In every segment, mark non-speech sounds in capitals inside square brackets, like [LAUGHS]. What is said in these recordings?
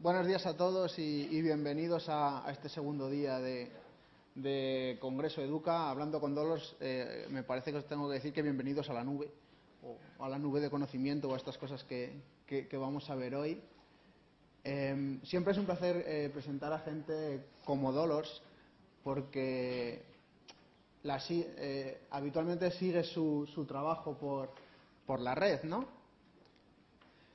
buenos días a todos y, bienvenidos a, este segundo día de, Congreso Educa. Hablando con Dolos, eh, me parece que os tengo que decir que bienvenidos a la nube, o a la nube de conocimiento, o a estas cosas que, vamos a ver hoy. Em, siempre es un placer eh, presentar a gente como Dolos, porque eh, habitualmente sigue su, trabajo por, la red, ¿no?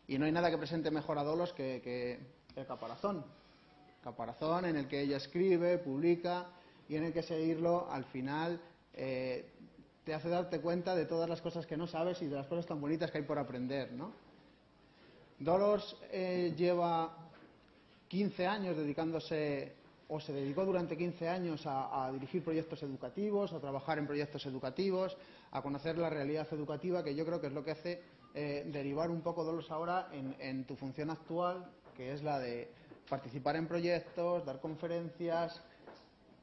Y no hay nada que presente mejor a Dolos que, el caparazón. Caparazón en el que ella escribe, publica y en el que seguirlo al final eh, te hace darte cuenta de todas las cosas que no sabes y de las cosas tan bonitas que hay por aprender, ¿no? Dolos eh, lleva 15 años dedicándose o se dedicó durante 15 años a, dirigir proyectos educativos, a trabajar en proyectos educativos, a conocer la realidad educativa, que yo creo que es lo que hace eh, derivar un poco Dolos ahora en, tu función actual, que es la de participar en proyectos, dar conferencias,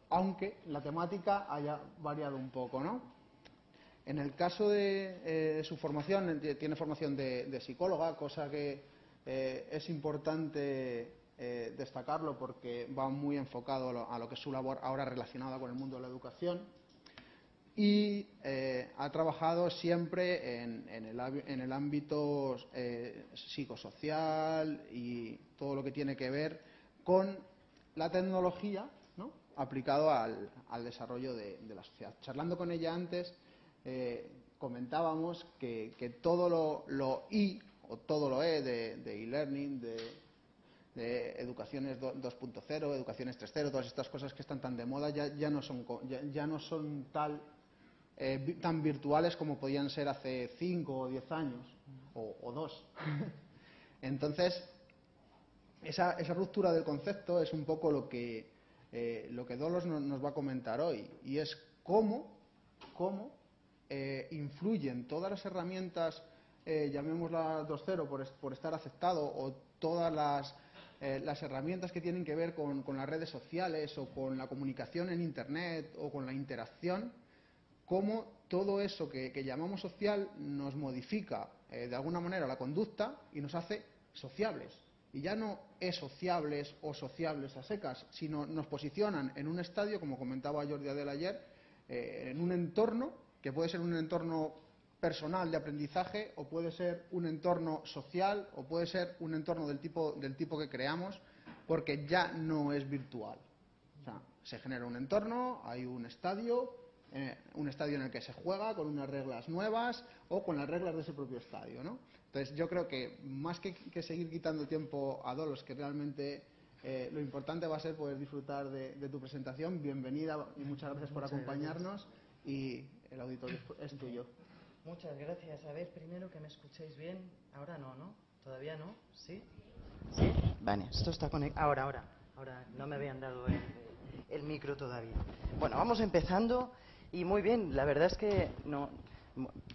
aunque la temática haya variado un poco, ¿no? En el caso de eh, su formación, tiene formación de, psicóloga, cosa que eh, es importante destacarlo porque va muy enfocado a lo, a lo, que es su labor ahora relacionada con el mundo de la educación y eh, ha trabajado siempre en, el, ámbito eh, psicosocial y todo lo que tiene que ver con la tecnología aplicado al, desarrollo de, la sociedad. Charlando con ella antes, eh, comentábamos que, todo lo, I o todo lo E de e-learning, de, educaciones 2.0, educaciones 3.0, todas estas cosas que están tan de moda ya, ya, no, son, ya no son tal eh, tan virtuales como podían ser hace cinco o diez años, o, dos. [LAUGHS] Entonces, esa, ruptura del concepto es un poco lo que, eh, lo que Dolos nos, va a comentar hoy, y es cómo, cómo eh, influyen todas las herramientas, llamémosla 2.0 por, por estar aceptado, o todas las, las herramientas que tienen que ver con, las redes sociales o con la comunicación en Internet o con la interacción, cómo todo eso que, llamamos social nos modifica eh, de alguna manera la conducta y nos hace sociables. Y ya no es sociables o sociables a secas, sino nos posicionan en un estadio, como comentaba Jordi Adel ayer, eh, en un entorno que puede ser un entorno personal de aprendizaje o puede ser un entorno social o puede ser un entorno del tipo, del tipo que creamos, porque ya no es virtual. O sea, se genera un entorno, hay un estadio, un estadio en el que se juega con unas reglas nuevas o con las reglas de ese propio estadio. ¿no? Entonces yo creo que más que, seguir quitando tiempo a Dolos, que realmente eh, lo importante va a ser poder disfrutar de, tu presentación, bienvenida y muchas gracias por acompañarnos y el auditorio es tuyo. Muchas gracias. A ver, primero que me escuchéis bien. Ahora no, ¿no? ¿Todavía no? ¿Sí? ¿Sí? Vale, esto está conectado. Ahora, ahora. Ahora no me habían dado el micro todavía. Bueno, vamos empezando. Y muy bien, la verdad es que no,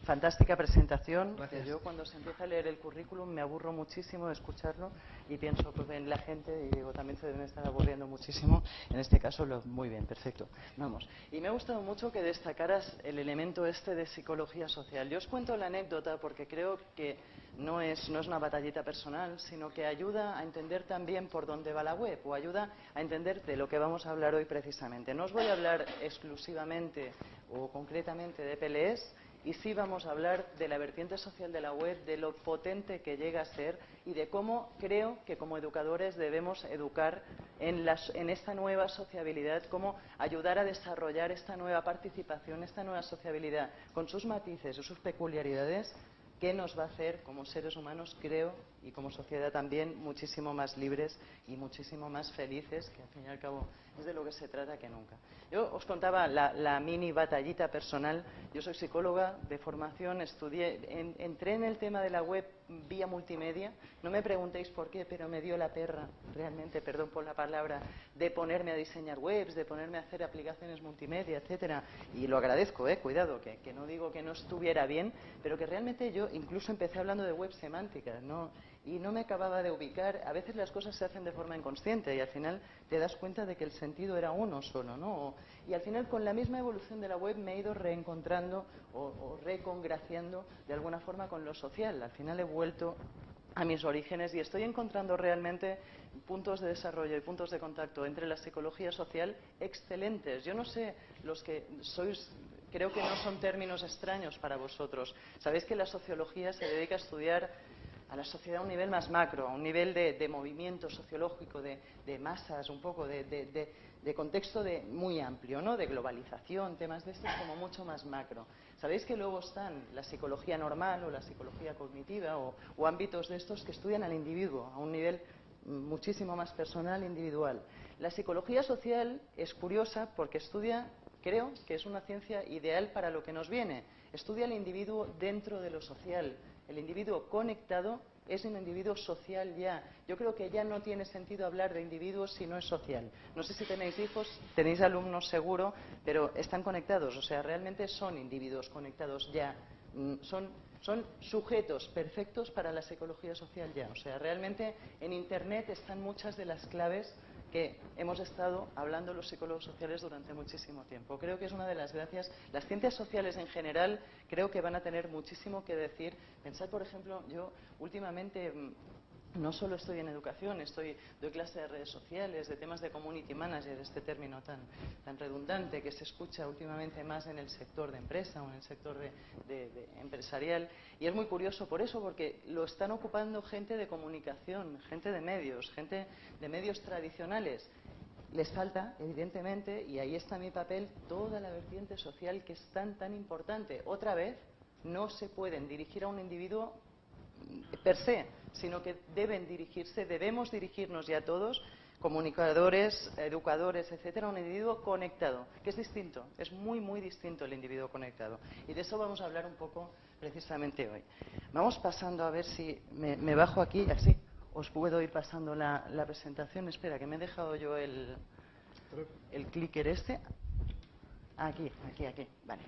Fantástica presentación. Yo cuando se empieza a leer el currículum me aburro muchísimo de escucharlo y pienso pues, en la gente y digo también se deben estar aburriendo muchísimo. En este caso, lo, muy bien, perfecto. Vamos. Y me ha gustado mucho que destacaras el elemento este de psicología social. Yo os cuento la anécdota porque creo que no es, no es una batallita personal, sino que ayuda a entender también por dónde va la web o ayuda a entender de lo que vamos a hablar hoy precisamente. No os voy a hablar exclusivamente o concretamente de PLS, y sí vamos a hablar de la vertiente social de la web, de lo potente que llega a ser y de cómo creo que como educadores debemos educar en, en esta nueva sociabilidad, cómo ayudar a desarrollar esta nueva participación, esta nueva sociabilidad con sus matices y sus peculiaridades que nos va a hacer como seres humanos, creo, y como sociedad también, muchísimo más libres y muchísimo más felices, que al fin y al cabo es de lo que se trata que nunca. Yo os contaba la, mini batallita personal. Yo soy psicóloga de formación, estudié, entré en el tema de la web vía multimedia. No me preguntéis por qué, pero me dio la perra, realmente, perdón por la palabra, de ponerme a diseñar webs, de ponerme a hacer aplicaciones multimedia, etcétera. Y lo agradezco, eh, cuidado, que, no digo que no estuviera bien, pero que realmente yo incluso empecé hablando de web semántica, ¿no? y no me acababa de ubicar. A veces las cosas se hacen de forma inconsciente y al final te das cuenta de que el sentido era uno solo, ¿no? Y al final con la misma evolución de la web me he ido reencontrando o, recongraciando de alguna forma con lo social. Al final vuelto a mis orígenes y estoy encontrando realmente puntos de desarrollo y puntos de contacto entre la psicología social excelentes. Yo no sé, los que sois, creo que no son términos extraños para vosotros. Sabéis que la sociología se dedica a estudiar a la sociedad a un nivel más macro, a un nivel de, movimiento sociológico, de, masas, un poco de, contexto muy amplio, ¿no? de globalización, temas de estos como mucho más macro. Sabéis que luego están la psicología normal o la psicología cognitiva o, o ámbitos de estos que estudian al individuo a un nivel muchísimo más personal e individual. La psicología social es curiosa porque estudia, creo que es una ciencia ideal para lo que nos viene. Estudia al individuo dentro de lo social, el individuo conectado es un individuo social ya. Yo creo que ya no tiene sentido hablar de individuos si no es social. No sé si tenéis hijos, tenéis alumnos seguro, pero están conectados. O sea, realmente son individuos conectados ya. Mm, son, son sujetos perfectos para la psicología social ya. O sea, realmente en Internet están muchas de las claves que hemos estado hablando los psicólogos sociales durante muchísimo tiempo. Creo que es una de las gracias. Las ciencias sociales en general creo que van a tener muchísimo que decir. Pensad, por ejemplo, yo últimamente mm, no solo estoy en educación, estoy, doy clases de redes sociales, de temas de community manager, este término tan, tan redundante que se escucha últimamente más en el sector de empresa o en el sector de, empresarial. Y es muy curioso por eso, porque lo están ocupando gente de comunicación, gente de medios, gente de medios tradicionales. Les falta, evidentemente, y ahí está mi papel, toda la vertiente social que es tan, tan importante. Otra vez, no se pueden dirigir a un individuo per se, sino que deben dirigirse, debemos dirigirnos ya todos, comunicadores, educadores, etcétera, a un individuo conectado, que es distinto, es muy, muy distinto el individuo conectado. Y de eso vamos a hablar un poco precisamente hoy. Vamos pasando a ver si me, bajo aquí, así os puedo ir pasando la, la, presentación. Espera, que me he dejado yo el, el clicker este. Aquí, aquí, aquí. Vale.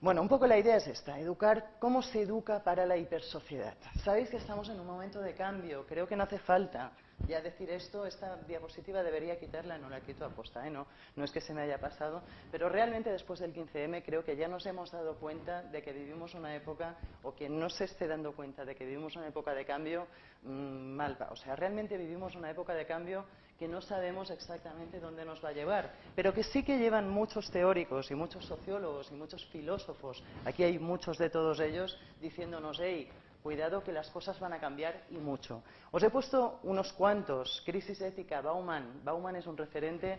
Bueno, un poco la idea es esta, educar, cómo se educa para la hipersociedad. Sabéis que estamos en un momento de cambio, creo que no hace falta ya decir esto, esta diapositiva debería quitarla, no la quito a posta, ¿eh? no, no es que se me haya pasado, pero realmente después del 15M creo que ya nos hemos dado cuenta de que vivimos una época, o que no se esté dando cuenta de que vivimos una época de cambio, mmm, mal O sea, realmente vivimos una época de cambio que no sabemos exactamente dónde nos va a llevar, pero que sí que llevan muchos teóricos y muchos sociólogos y muchos filósofos, aquí hay muchos de todos ellos, diciéndonos, hey, cuidado que las cosas van a cambiar y mucho. Os he puesto unos cuantos, crisis ética, Bauman. Bauman es un referente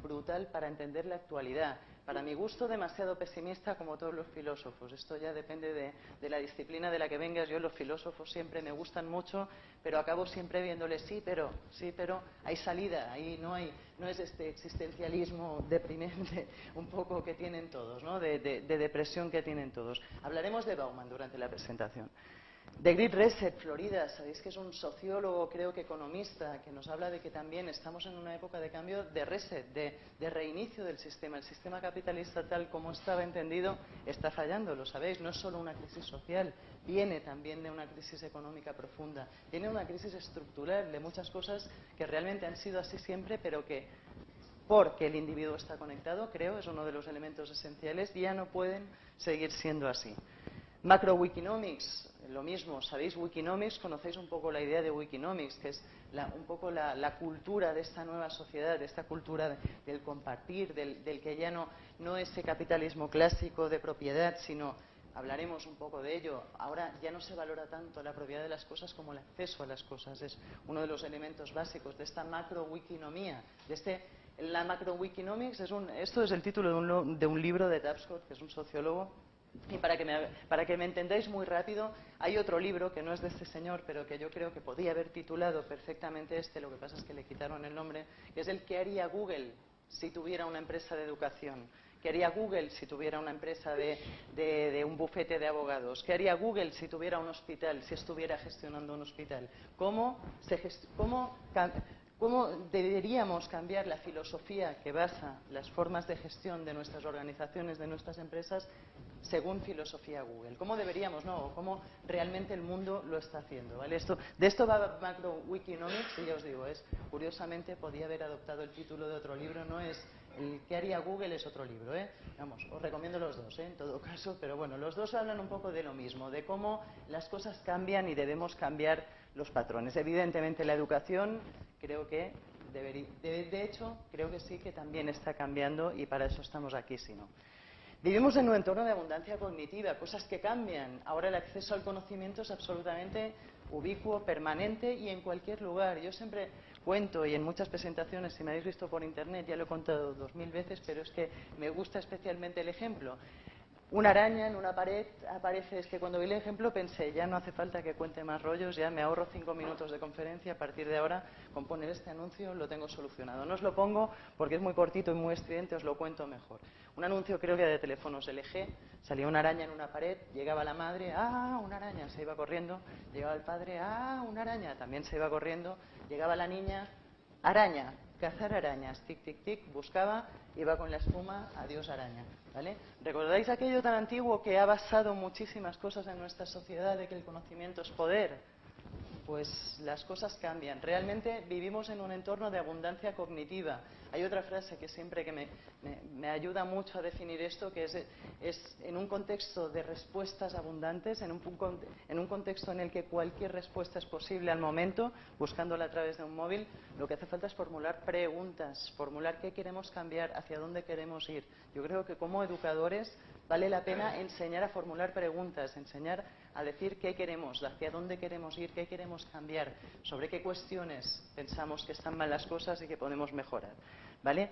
brutal para entender la actualidad. Para mi gusto, demasiado pesimista como todos los filósofos. Esto ya depende de, la disciplina de la que vengas. Yo los filósofos siempre me gustan mucho, pero acabo siempre viéndoles sí, pero sí, pero hay salida. Ahí no hay, no es este existencialismo deprimente [LAUGHS] un poco que tienen todos, ¿no? de depresión que tienen todos. Hablaremos de Bauman durante la presentación. De Great Reset, Florida, sabéis que es un sociólogo, creo que economista, que nos habla de que también estamos en una época de cambio de reset, de, reinicio del sistema. El sistema capitalista tal como estaba entendido está fallando, lo sabéis, no es solo una crisis social, viene también de una crisis económica profunda, tiene una crisis estructural de muchas cosas que realmente han sido así siempre, pero que porque el individuo está conectado, creo, es uno de los elementos esenciales, ya no pueden seguir siendo así. Macro Wikinomics, lo mismo, ¿sabéis? Wikinomics, conocéis un poco la idea de Wikinomics, que es un poco la, cultura de esta nueva sociedad, de esta cultura del compartir, del, que ya no, no ese capitalismo clásico de propiedad, sino hablaremos un poco de ello. Ahora ya no se valora tanto la propiedad de las cosas como el acceso a las cosas. Es uno de los elementos básicos de esta macro wikinomía. De este, la macro wikinomics es un, esto es el título de un, de un libro de Tapscott, que es un sociólogo y para que, me, para que me entendáis muy rápido, hay otro libro que no es de este señor, pero que yo creo que podía haber titulado perfectamente este, lo que pasa es que le quitaron el nombre, que es el que haría Google si tuviera una empresa de educación. ¿Qué haría Google si tuviera una empresa de, un bufete de abogados? ¿Qué haría Google si tuviera un hospital, si estuviera gestionando un hospital? ¿Cómo, se cómo ¿Cómo deberíamos cambiar la filosofía que basa las formas de gestión de nuestras organizaciones, de nuestras empresas, según filosofía Google? ¿Cómo deberíamos, no? ¿Cómo realmente el mundo lo está haciendo? ¿vale? Esto, de esto va Macro Wikinomics y ya os digo, es curiosamente podía haber adoptado el título de otro libro, no es El que haría Google es otro libro, ¿eh? Vamos, os recomiendo los dos, ¿eh? en todo caso, pero bueno, los dos hablan un poco de lo mismo, de cómo las cosas cambian y debemos cambiar los patrones. Evidentemente la educación creo que debería, de, hecho, creo que sí que también está cambiando y para eso estamos aquí, si no. Vivimos en un entorno de abundancia cognitiva, cosas que cambian. Ahora el acceso al conocimiento es absolutamente ubicuo, permanente y en cualquier lugar. Yo siempre cuento y en muchas presentaciones, si me habéis visto por internet, ya lo he contado dos mil veces, pero es que me gusta especialmente el ejemplo una araña en una pared aparece, es que cuando vi el ejemplo pensé, ya no hace falta que cuente más rollos, ya me ahorro cinco minutos de conferencia, a partir de ahora, con poner este anuncio lo tengo solucionado. No os lo pongo porque es muy cortito y muy estridente, os lo cuento mejor. Un anuncio creo que de teléfonos LG, salía una araña en una pared, llegaba la madre, ah, una araña, se iba corriendo, llegaba el padre, ah, una araña, también se iba corriendo, llegaba la niña, araña, cazar arañas, tic, tic, tic, buscaba, iba con la espuma, adiós araña. ¿vale? ¿Recordáis aquello tan antiguo que ha basado muchísimas cosas en nuestra sociedad de que el conocimiento es poder? Pues las cosas cambian. Realmente vivimos en un entorno de abundancia cognitiva. Hay otra frase que siempre que me, ayuda mucho a definir esto, que es, en un contexto de respuestas abundantes, en un, en un contexto en el que cualquier respuesta es posible al momento, buscándola a través de un móvil, lo que hace falta es formular preguntas, formular qué queremos cambiar, hacia dónde queremos ir. Yo creo que como educadores vale la pena enseñar a formular preguntas, enseñar a decir qué queremos, hacia dónde queremos ir, qué queremos cambiar, sobre qué cuestiones pensamos que están mal las cosas y que podemos mejorar. ¿Vale?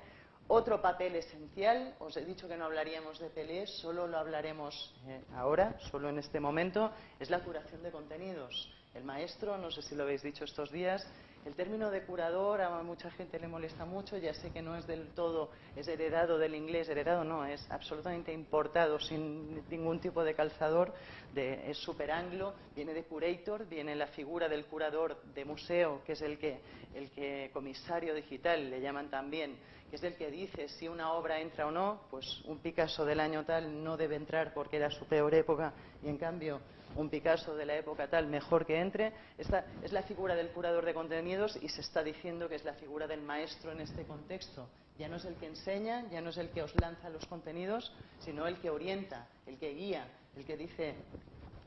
Otro papel esencial, os he dicho que no hablaríamos de PLE, solo lo hablaremos eh, ahora, solo en este momento, es la curación de contenidos. El maestro, no sé si lo habéis dicho estos días, el término de curador a mucha gente le molesta mucho, ya sé que no es del todo, es heredado del inglés, heredado no, es absolutamente importado sin ningún tipo de calzador, de, es super anglo, viene de curator, viene la figura del curador de museo, que es el que, el que comisario digital le llaman también, que es el que dice si una obra entra o no, pues un Picasso del año tal no debe entrar porque era su peor época y en cambio un Picasso de la época tal mejor que entre. Esta es la figura del curador de contenidos y se está diciendo que es la figura del maestro en este contexto. Ya no es el que enseña, ya no es el que os lanza los contenidos, sino el que orienta, el que guía, el que dice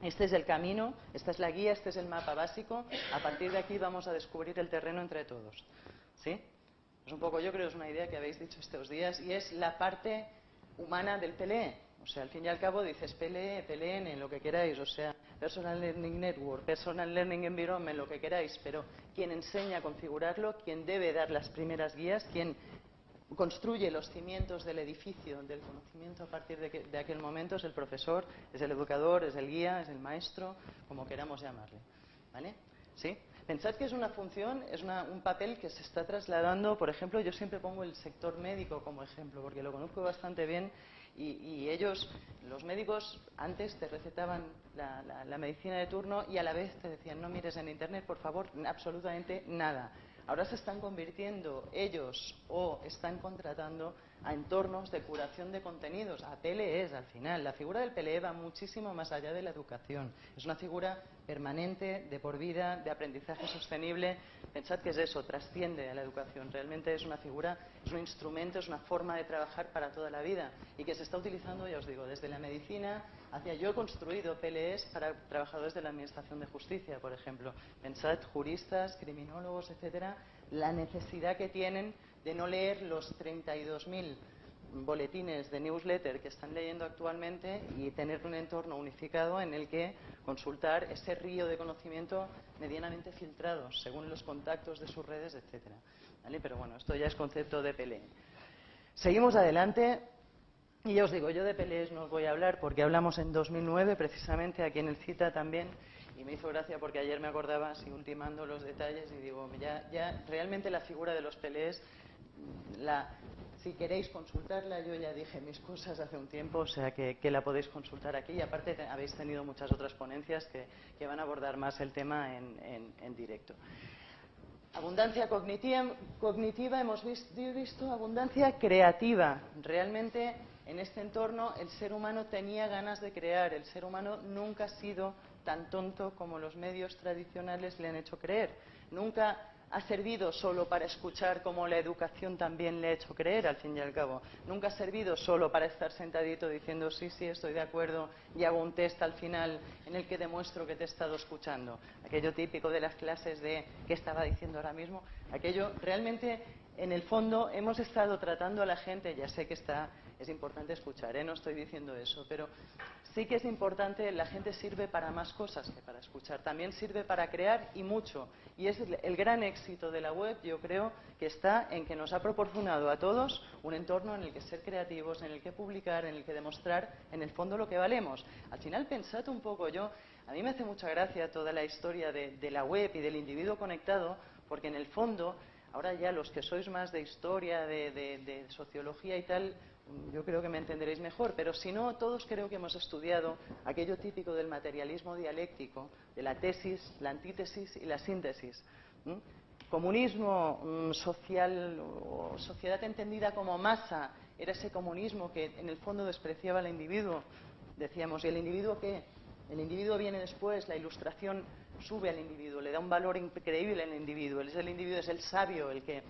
este es el camino, esta es la guía, este es el mapa básico. A partir de aquí vamos a descubrir el terreno entre todos. ¿Sí? Es un poco, yo creo, es una idea que habéis dicho estos días y es la parte humana del PLE. O sea, al fin y al cabo dices PLE, PLN, lo que queráis, o sea, Personal Learning Network, Personal Learning Environment, lo que queráis, pero quien enseña a configurarlo, quien debe dar las primeras guías, quien construye los cimientos del edificio del conocimiento a partir de, de, aquel momento es el profesor, es el educador, es el guía, es el maestro, como queramos llamarle. ¿Vale? ¿Sí? Pensad que es una función, es un papel que se está trasladando, por ejemplo, yo siempre pongo el sector médico como ejemplo, porque lo conozco bastante bien y, ellos, los médicos, antes te recetaban la, medicina de turno y a la vez te decían, no mires en Internet, por favor, absolutamente nada. Ahora se están convirtiendo ellos o están contratando a entornos de curación de contenidos, a PLEs al final. La figura del PLE va muchísimo más allá de la educación. Es una figura permanente, de por vida, de aprendizaje sostenible. Pensad que es eso, trasciende a la educación. Realmente es una figura, es un instrumento, es una forma de trabajar para toda la vida y que se está utilizando, ya os digo, desde la medicina hacia. Yo he construido PLEs para trabajadores de la Administración de Justicia, por ejemplo. Pensad, juristas, criminólogos, etcétera, la necesidad que tienen de no leer los 32.000 boletines de newsletter que están leyendo actualmente y tener un entorno unificado en el que consultar ese río de conocimiento medianamente filtrado según los contactos de sus redes, etcétera. Pero bueno, esto ya es concepto de PLE. Seguimos adelante. Y ya os digo, yo de PLEs no os voy a hablar porque hablamos en 2009, precisamente aquí en el CITA también, y me hizo gracia porque ayer me acordaba, así ultimando los detalles, y digo, ya, ya realmente la figura de los PLEs la, si queréis consultarla, yo ya dije mis cosas hace un tiempo, o sea que, la podéis consultar aquí. Y aparte habéis tenido muchas otras ponencias que, van a abordar más el tema en, directo. Abundancia cognitiva, cognitiva hemos visto, visto abundancia creativa. Realmente en este entorno el ser humano tenía ganas de crear. El ser humano nunca ha sido tan tonto como los medios tradicionales le han hecho creer. Nunca ha servido solo para escuchar como la educación también le ha hecho creer, al fin y al cabo. Nunca ha servido solo para estar sentadito diciendo sí, sí, estoy de acuerdo y hago un test al final en el que demuestro que te he estado escuchando. Aquello típico de las clases de qué estaba diciendo ahora mismo. Aquello realmente, en el fondo, hemos estado tratando a la gente, ya sé que está es importante escuchar, ¿eh? no estoy diciendo eso, pero sí que es importante, la gente sirve para más cosas que para escuchar, también sirve para crear y mucho. Y es el gran éxito de la web, yo creo, que está en que nos ha proporcionado a todos un entorno en el que ser creativos, en el que publicar, en el que demostrar, en el fondo, lo que valemos. Al final, pensad un poco, yo, a mí me hace mucha gracia toda la historia de la web y del individuo conectado, porque en el fondo, ahora ya los que sois más de historia, de sociología y tal, yo creo que me entenderéis mejor, pero si no, todos creo que hemos estudiado aquello típico del materialismo dialéctico, de la tesis, la antítesis y la síntesis. Comunismo mm, social o sociedad entendida como masa era ese comunismo que en el fondo despreciaba al individuo. Decíamos, ¿y el individuo qué? El individuo viene después, la ilustración sube al individuo, le da un valor increíble al individuo. Es el individuo, es el sabio el que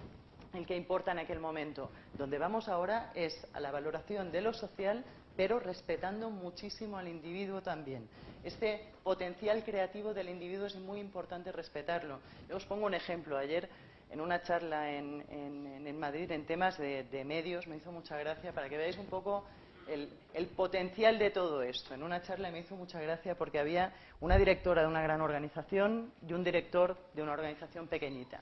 el que importa en aquel momento. Donde vamos ahora es a la valoración de lo social, pero respetando muchísimo al individuo también. Este potencial creativo del individuo es muy importante respetarlo. Yo os pongo un ejemplo. Ayer, en una charla en, Madrid, en temas de, medios, me hizo mucha gracia para que veáis un poco el, el, potencial de todo esto. En una charla me hizo mucha gracia porque había una directora de una gran organización y un director de una organización pequeñita.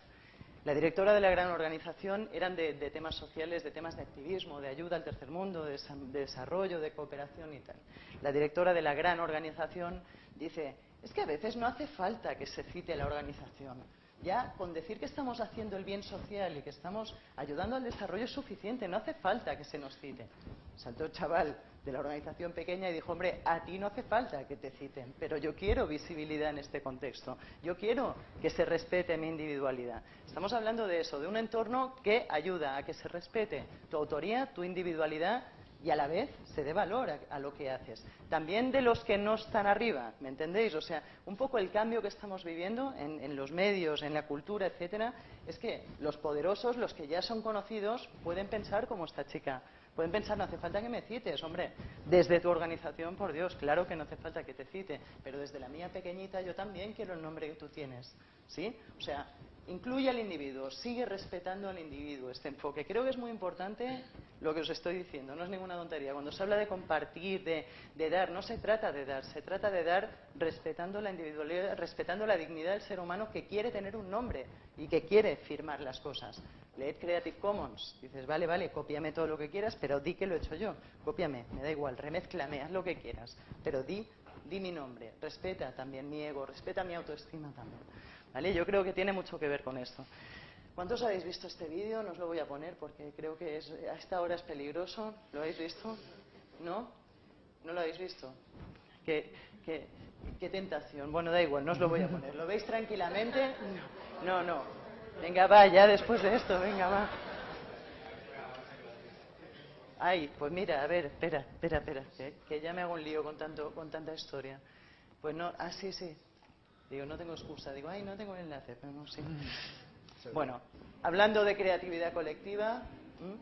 La directora de la gran organización eran de, temas sociales, de temas de activismo, de ayuda al tercer mundo, de, desarrollo, de cooperación y tal. La directora de la gran organización dice, es que a veces no hace falta que se cite la organización. Ya con decir que estamos haciendo el bien social y que estamos ayudando al desarrollo es suficiente, no hace falta que se nos cite. Saltó el chaval de la organización pequeña y dijo, hombre, a ti no hace falta que te citen, pero yo quiero visibilidad en este contexto, yo quiero que se respete mi individualidad. Estamos hablando de eso, de un entorno que ayuda a que se respete tu autoría, tu individualidad y a la vez se dé valor a, lo que haces. También de los que no están arriba, ¿me entendéis? O sea, un poco el cambio que estamos viviendo en, los medios, en la cultura, etcétera, es que los poderosos, los que ya son conocidos, pueden pensar como esta chica. Pueden pensar, no hace falta que me cites, hombre. Desde tu organización, por Dios, claro que no hace falta que te cite. Pero desde la mía pequeñita yo también quiero el nombre que tú tienes. ¿Sí? O sea, incluye al individuo, sigue respetando al individuo este enfoque. Creo que es muy importante lo que os estoy diciendo, no es ninguna tontería. Cuando se habla de compartir, de, dar, no se trata de dar, se trata de dar respetando la individualidad, respetando la dignidad del ser humano que quiere tener un nombre y que quiere firmar las cosas. Leed Creative Commons, dices, vale, vale, cópiame todo lo que quieras, pero di que lo he hecho yo, cópiame, me da igual, remezclame, haz lo que quieras, pero di, di mi nombre, respeta también mi ego, respeta mi autoestima también. ¿Vale? Yo creo que tiene mucho que ver con esto. ¿Cuántos habéis visto este vídeo? No os lo voy a poner porque creo que es, a esta hora es peligroso. ¿Lo habéis visto? ¿No? ¿No lo habéis visto? ¿Qué, qué, qué tentación. Bueno, da igual, no os lo voy a poner. ¿Lo veis tranquilamente? No, no. Venga, va, ya después de esto, venga, va. Ay, pues mira, a ver, espera, espera, espera, que, ya me hago un lío con, tanto, con tanta historia. Pues no, ah, sí, sí, Digo, no tengo excusa. Digo, ay, no tengo el enlace, pero no, sí. Bueno, hablando de creatividad colectiva,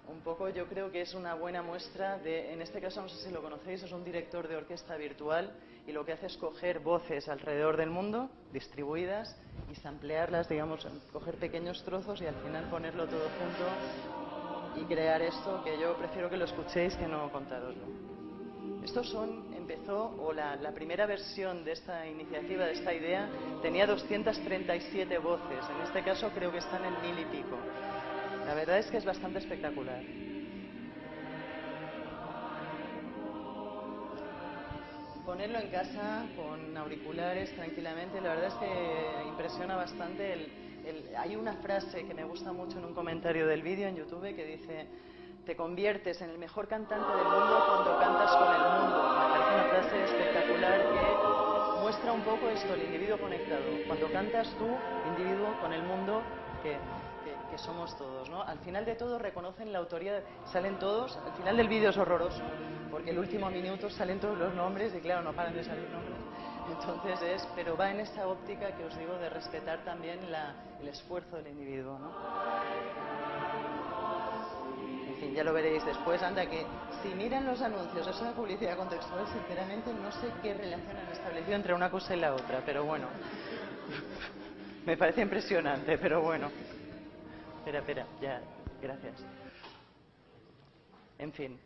un poco yo creo que es una buena muestra de, en este caso no sé si lo conocéis, es un director de orquesta virtual y lo que hace es coger voces alrededor del mundo, distribuidas, y samplearlas, digamos, coger pequeños trozos y al final ponerlo todo junto y crear esto que yo prefiero que lo escuchéis que no contaroslo. Estos son empezó, o la, primera versión de esta iniciativa, de esta idea, tenía 237 voces. En este caso creo que están en mil y pico. La verdad es que es bastante espectacular. Ponerlo en casa con auriculares tranquilamente, la verdad es que impresiona bastante. hay una frase que me gusta mucho en un comentario del vídeo en YouTube que dice te conviertes en el mejor cantante del mundo cuando cantas con el mundo. Me parece una frase espectacular que muestra un poco esto, el individuo conectado. Cuando cantas tú, individuo, con el mundo, que, somos todos. ¿no? Al final de todo reconocen la autoría, salen todos, al final del vídeo es horroroso, porque el último minuto salen todos los nombres y claro, no paran de salir nombres. Entonces es, pero va en esa óptica que os digo de respetar también el esfuerzo del individuo, ¿no? Fin, ya lo veréis después. Anda que si miran los anuncios, es una publicidad contextual, sinceramente no sé qué relación han establecido entre una cosa y la otra, pero bueno. [LAUGHS] Me parece impresionante, pero bueno. Espera, espera, ya, gracias. En fin,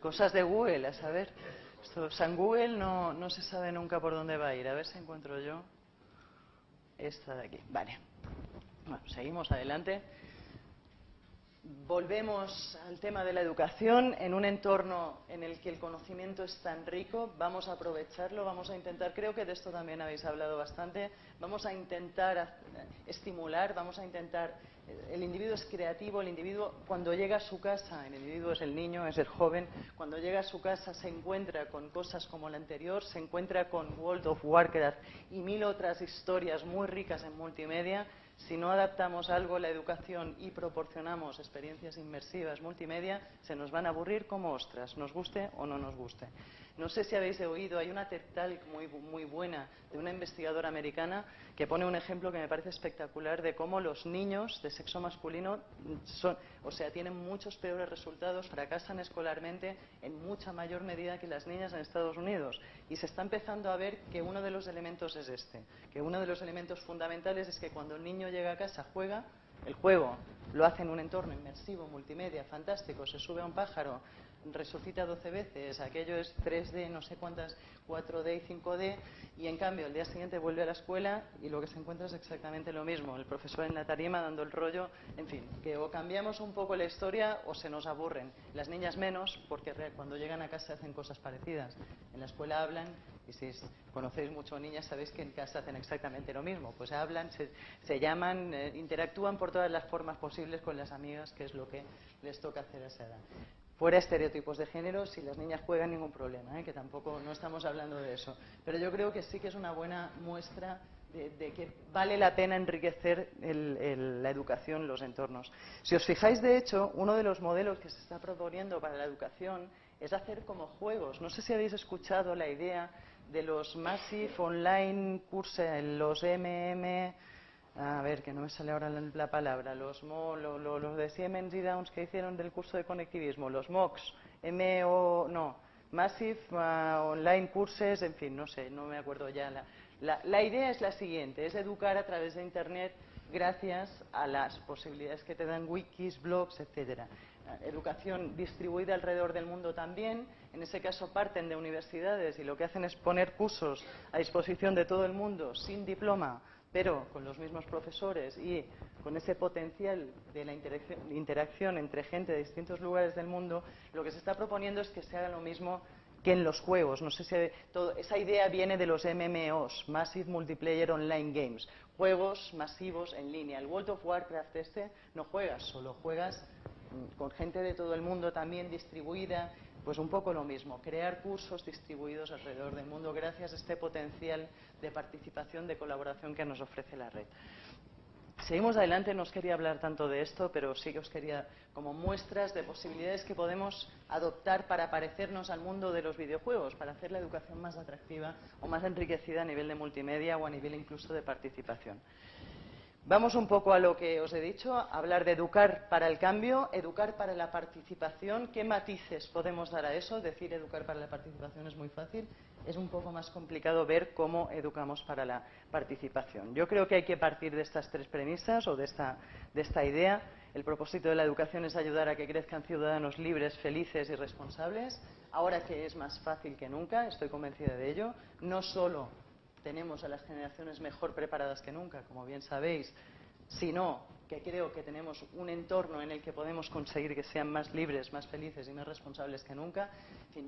cosas de Google, a saber. Esto, San Google no, no se sabe nunca por dónde va a ir. A ver si encuentro yo esta de aquí. Vale. Bueno, seguimos adelante. Volvemos al tema de la educación en un entorno en el que el conocimiento es tan rico. Vamos a aprovecharlo, vamos a intentar, creo que de esto también habéis hablado bastante, vamos a intentar estimular, vamos a intentar el individuo es creativo, el individuo cuando llega a su casa, el individuo es el niño, es el joven, cuando llega a su casa se encuentra con cosas como la anterior, se encuentra con World of Warcraft y mil otras historias muy ricas en multimedia. Si no adaptamos algo a la educación y proporcionamos experiencias inmersivas multimedia, se nos van a aburrir como ostras, nos guste o no nos guste. No sé si habéis oído, hay una TED Talk muy, muy buena de una investigadora americana que pone un ejemplo que me parece espectacular de cómo los niños de sexo masculino son, o sea, tienen muchos peores resultados, fracasan escolarmente en mucha mayor medida que las niñas en Estados Unidos. Y se está empezando a ver que uno de los elementos es este, que uno de los elementos fundamentales es que cuando el niño llega a casa juega, el juego lo hace en un entorno inmersivo, multimedia, fantástico, se sube a un pájaro, resucita 12 veces, aquello es 3D, no sé cuántas, 4D y 5D, y en cambio el día siguiente vuelve a la escuela y lo que se encuentra es exactamente lo mismo, el profesor en la tarima dando el rollo, en fin, que o cambiamos un poco la historia o se nos aburren. Las niñas menos, porque cuando llegan a casa hacen cosas parecidas. En la escuela hablan, y si conocéis mucho niñas sabéis que en casa hacen exactamente lo mismo, pues hablan, se, llaman, eh, interactúan por todas las formas posibles con las amigas, que es lo que les toca hacer a esa edad fuera estereotipos de género, si las niñas juegan ningún problema, ¿eh? que tampoco no estamos hablando de eso. Pero yo creo que sí que es una buena muestra de, que vale la pena enriquecer la educación, los entornos. Si os fijáis, de hecho, uno de los modelos que se está proponiendo para la educación es hacer como juegos. No sé si habéis escuchado la idea de los Massive Online Courses, los MM a ver, que no me sale ahora la, palabra, los, los de Siemens y Downs que hicieron del curso de conectivismo, los MOOCs, M-O, no, Massive uh, Online Courses, en fin, no sé, no me acuerdo ya. La, la, idea es la siguiente, es educar a través de Internet gracias a las posibilidades que te dan wikis, blogs, etcétera. Educación distribuida alrededor del mundo también. En ese caso parten de universidades y lo que hacen es poner cursos a disposición de todo el mundo sin diploma pero con los mismos profesores y con ese potencial de la interacción, entre gente de distintos lugares del mundo, lo que se está proponiendo es que se haga lo mismo que en los juegos. No sé si esa idea viene de los MMOs, Massive Multiplayer Online Games, juegos masivos en línea. El World of Warcraft este no juegas, solo juegas con gente de todo el mundo también distribuida pues un poco lo mismo, crear cursos distribuidos alrededor del mundo gracias a este potencial de participación, de colaboración que nos ofrece la red. Seguimos adelante, no os quería hablar tanto de esto, pero sí que os quería como muestras de posibilidades que podemos adoptar para parecernos al mundo de los videojuegos, para hacer la educación más atractiva o más enriquecida a nivel de multimedia o a nivel incluso de participación. Vamos un poco a lo que os he dicho, hablar de educar para el cambio, educar para la participación. ¿Qué matices podemos dar a eso? Decir educar para la participación es muy fácil. Es un poco más complicado ver cómo educamos para la participación. Yo creo que hay que partir de estas tres premisas o de esta, de esta idea. El propósito de la educación es ayudar a que crezcan ciudadanos libres, felices y responsables. Ahora que es más fácil que nunca, estoy convencida de ello, no solo tenemos a las generaciones mejor preparadas que nunca, como bien sabéis, sino que creo que tenemos un entorno en el que podemos conseguir que sean más libres, más felices y más responsables que nunca.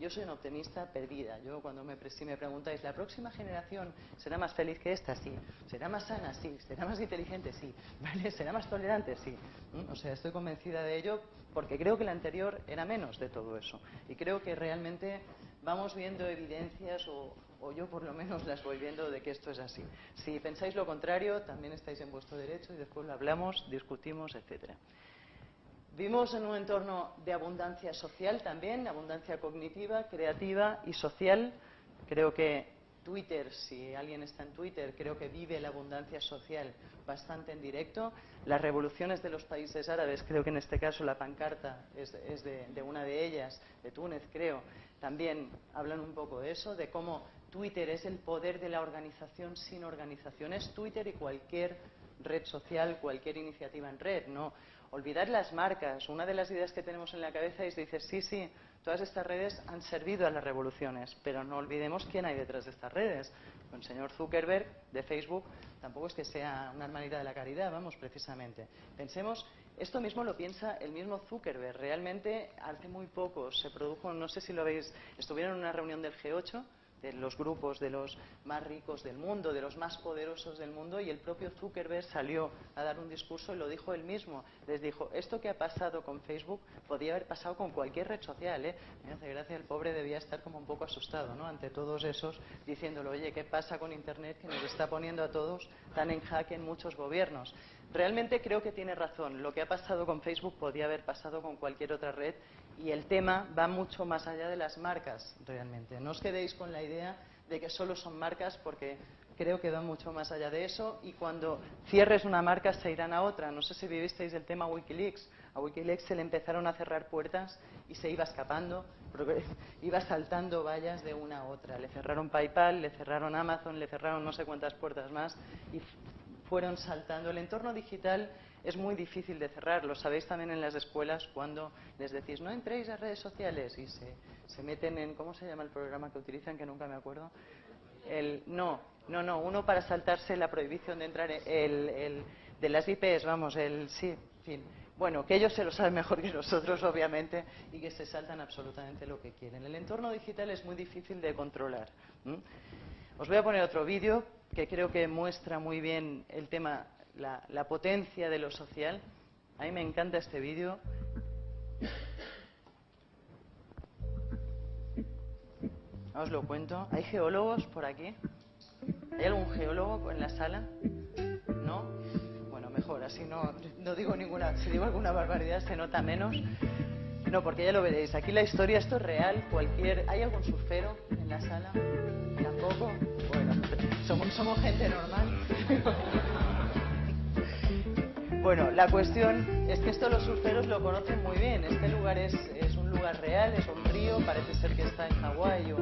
Yo soy una optimista perdida. Yo cuando me, si me preguntáis, ¿la próxima generación será más feliz que esta? Sí. ¿Será más sana? Sí. ¿Será más inteligente? Sí. [LAUGHS] ¿Será más tolerante? Sí. ¿Mm? O sea, estoy convencida de ello porque creo que la anterior era menos de todo eso. Y creo que realmente vamos viendo evidencias o, o yo por lo menos las voy viendo de que esto es así. Si pensáis lo contrario, también estáis en vuestro derecho y después lo hablamos, discutimos, etcétera. Vivimos en un entorno de abundancia social también, abundancia cognitiva, creativa y social. Creo que Twitter, si alguien está en Twitter, creo que vive la abundancia social bastante en directo. Las revoluciones de los países árabes, creo que en este caso la pancarta es, de, una de ellas, de Túnez, creo, también hablan un poco de eso, de cómo Twitter es el poder de la organización sin organización. Es Twitter y cualquier red social, cualquier iniciativa en red, ¿no? Olvidar las marcas. Una de las ideas que tenemos en la cabeza es decir, sí, sí, Todas estas redes han servido a las revoluciones, pero no olvidemos quién hay detrás de estas redes. El señor Zuckerberg de Facebook tampoco es que sea una hermanita de la caridad, vamos, precisamente. Pensemos, esto mismo lo piensa el mismo Zuckerberg. Realmente, hace muy poco se produjo, no sé si lo veis, estuvieron en una reunión del G8 de los grupos de los más ricos del mundo, de los más poderosos del mundo, y el propio Zuckerberg salió a dar un discurso y lo dijo él mismo. Les dijo, esto que ha pasado con Facebook podía haber pasado con cualquier red social. ¿eh? Me hace gracia, el pobre debía estar como un poco asustado ¿no? ante todos esos, diciéndolo, oye, ¿qué pasa con Internet que nos está poniendo a todos tan en jaque en muchos gobiernos? Realmente creo que tiene razón. Lo que ha pasado con Facebook podía haber pasado con cualquier otra red y el tema va mucho más allá de las marcas, realmente. No os quedéis con la idea de que solo son marcas porque creo que va mucho más allá de eso y cuando cierres una marca se irán a otra. No sé si vivisteis el tema Wikileaks. A Wikileaks se le empezaron a cerrar puertas y se iba escapando, [LAUGHS] iba saltando vallas de una a otra. Le cerraron PayPal, le cerraron Amazon, le cerraron no sé cuántas puertas más y fueron saltando. El entorno digital es muy difícil de cerrar. Lo sabéis también en las escuelas cuando les decís no entréis a redes sociales y se, se meten en, ¿cómo se llama el programa que utilizan? Que nunca me acuerdo. El, no, no, no, uno para saltarse la prohibición de entrar, el, el de las IPs, vamos, el sí, en fin. Bueno, que ellos se lo saben mejor que nosotros, obviamente, y que se saltan absolutamente lo que quieren. El entorno digital es muy difícil de controlar. Os voy a poner otro vídeo que creo que muestra muy bien el tema la, potencia de lo social. A mí me encanta este vídeo. Os lo cuento. ¿Hay geólogos por aquí? ¿Hay algún geólogo en la sala? ¿No? Bueno, mejor, así no, no digo ninguna. Si digo alguna barbaridad se nota menos. No, porque ya lo veréis. Aquí la historia, esto es real. Cualquier. ¿Hay algún surfero en la sala? ¿Tampoco? Bueno, somos, somos gente normal. Bueno, la cuestión es que esto los surferos lo conocen muy bien. Este lugar es, un lugar real, es un río, parece ser que está en Hawái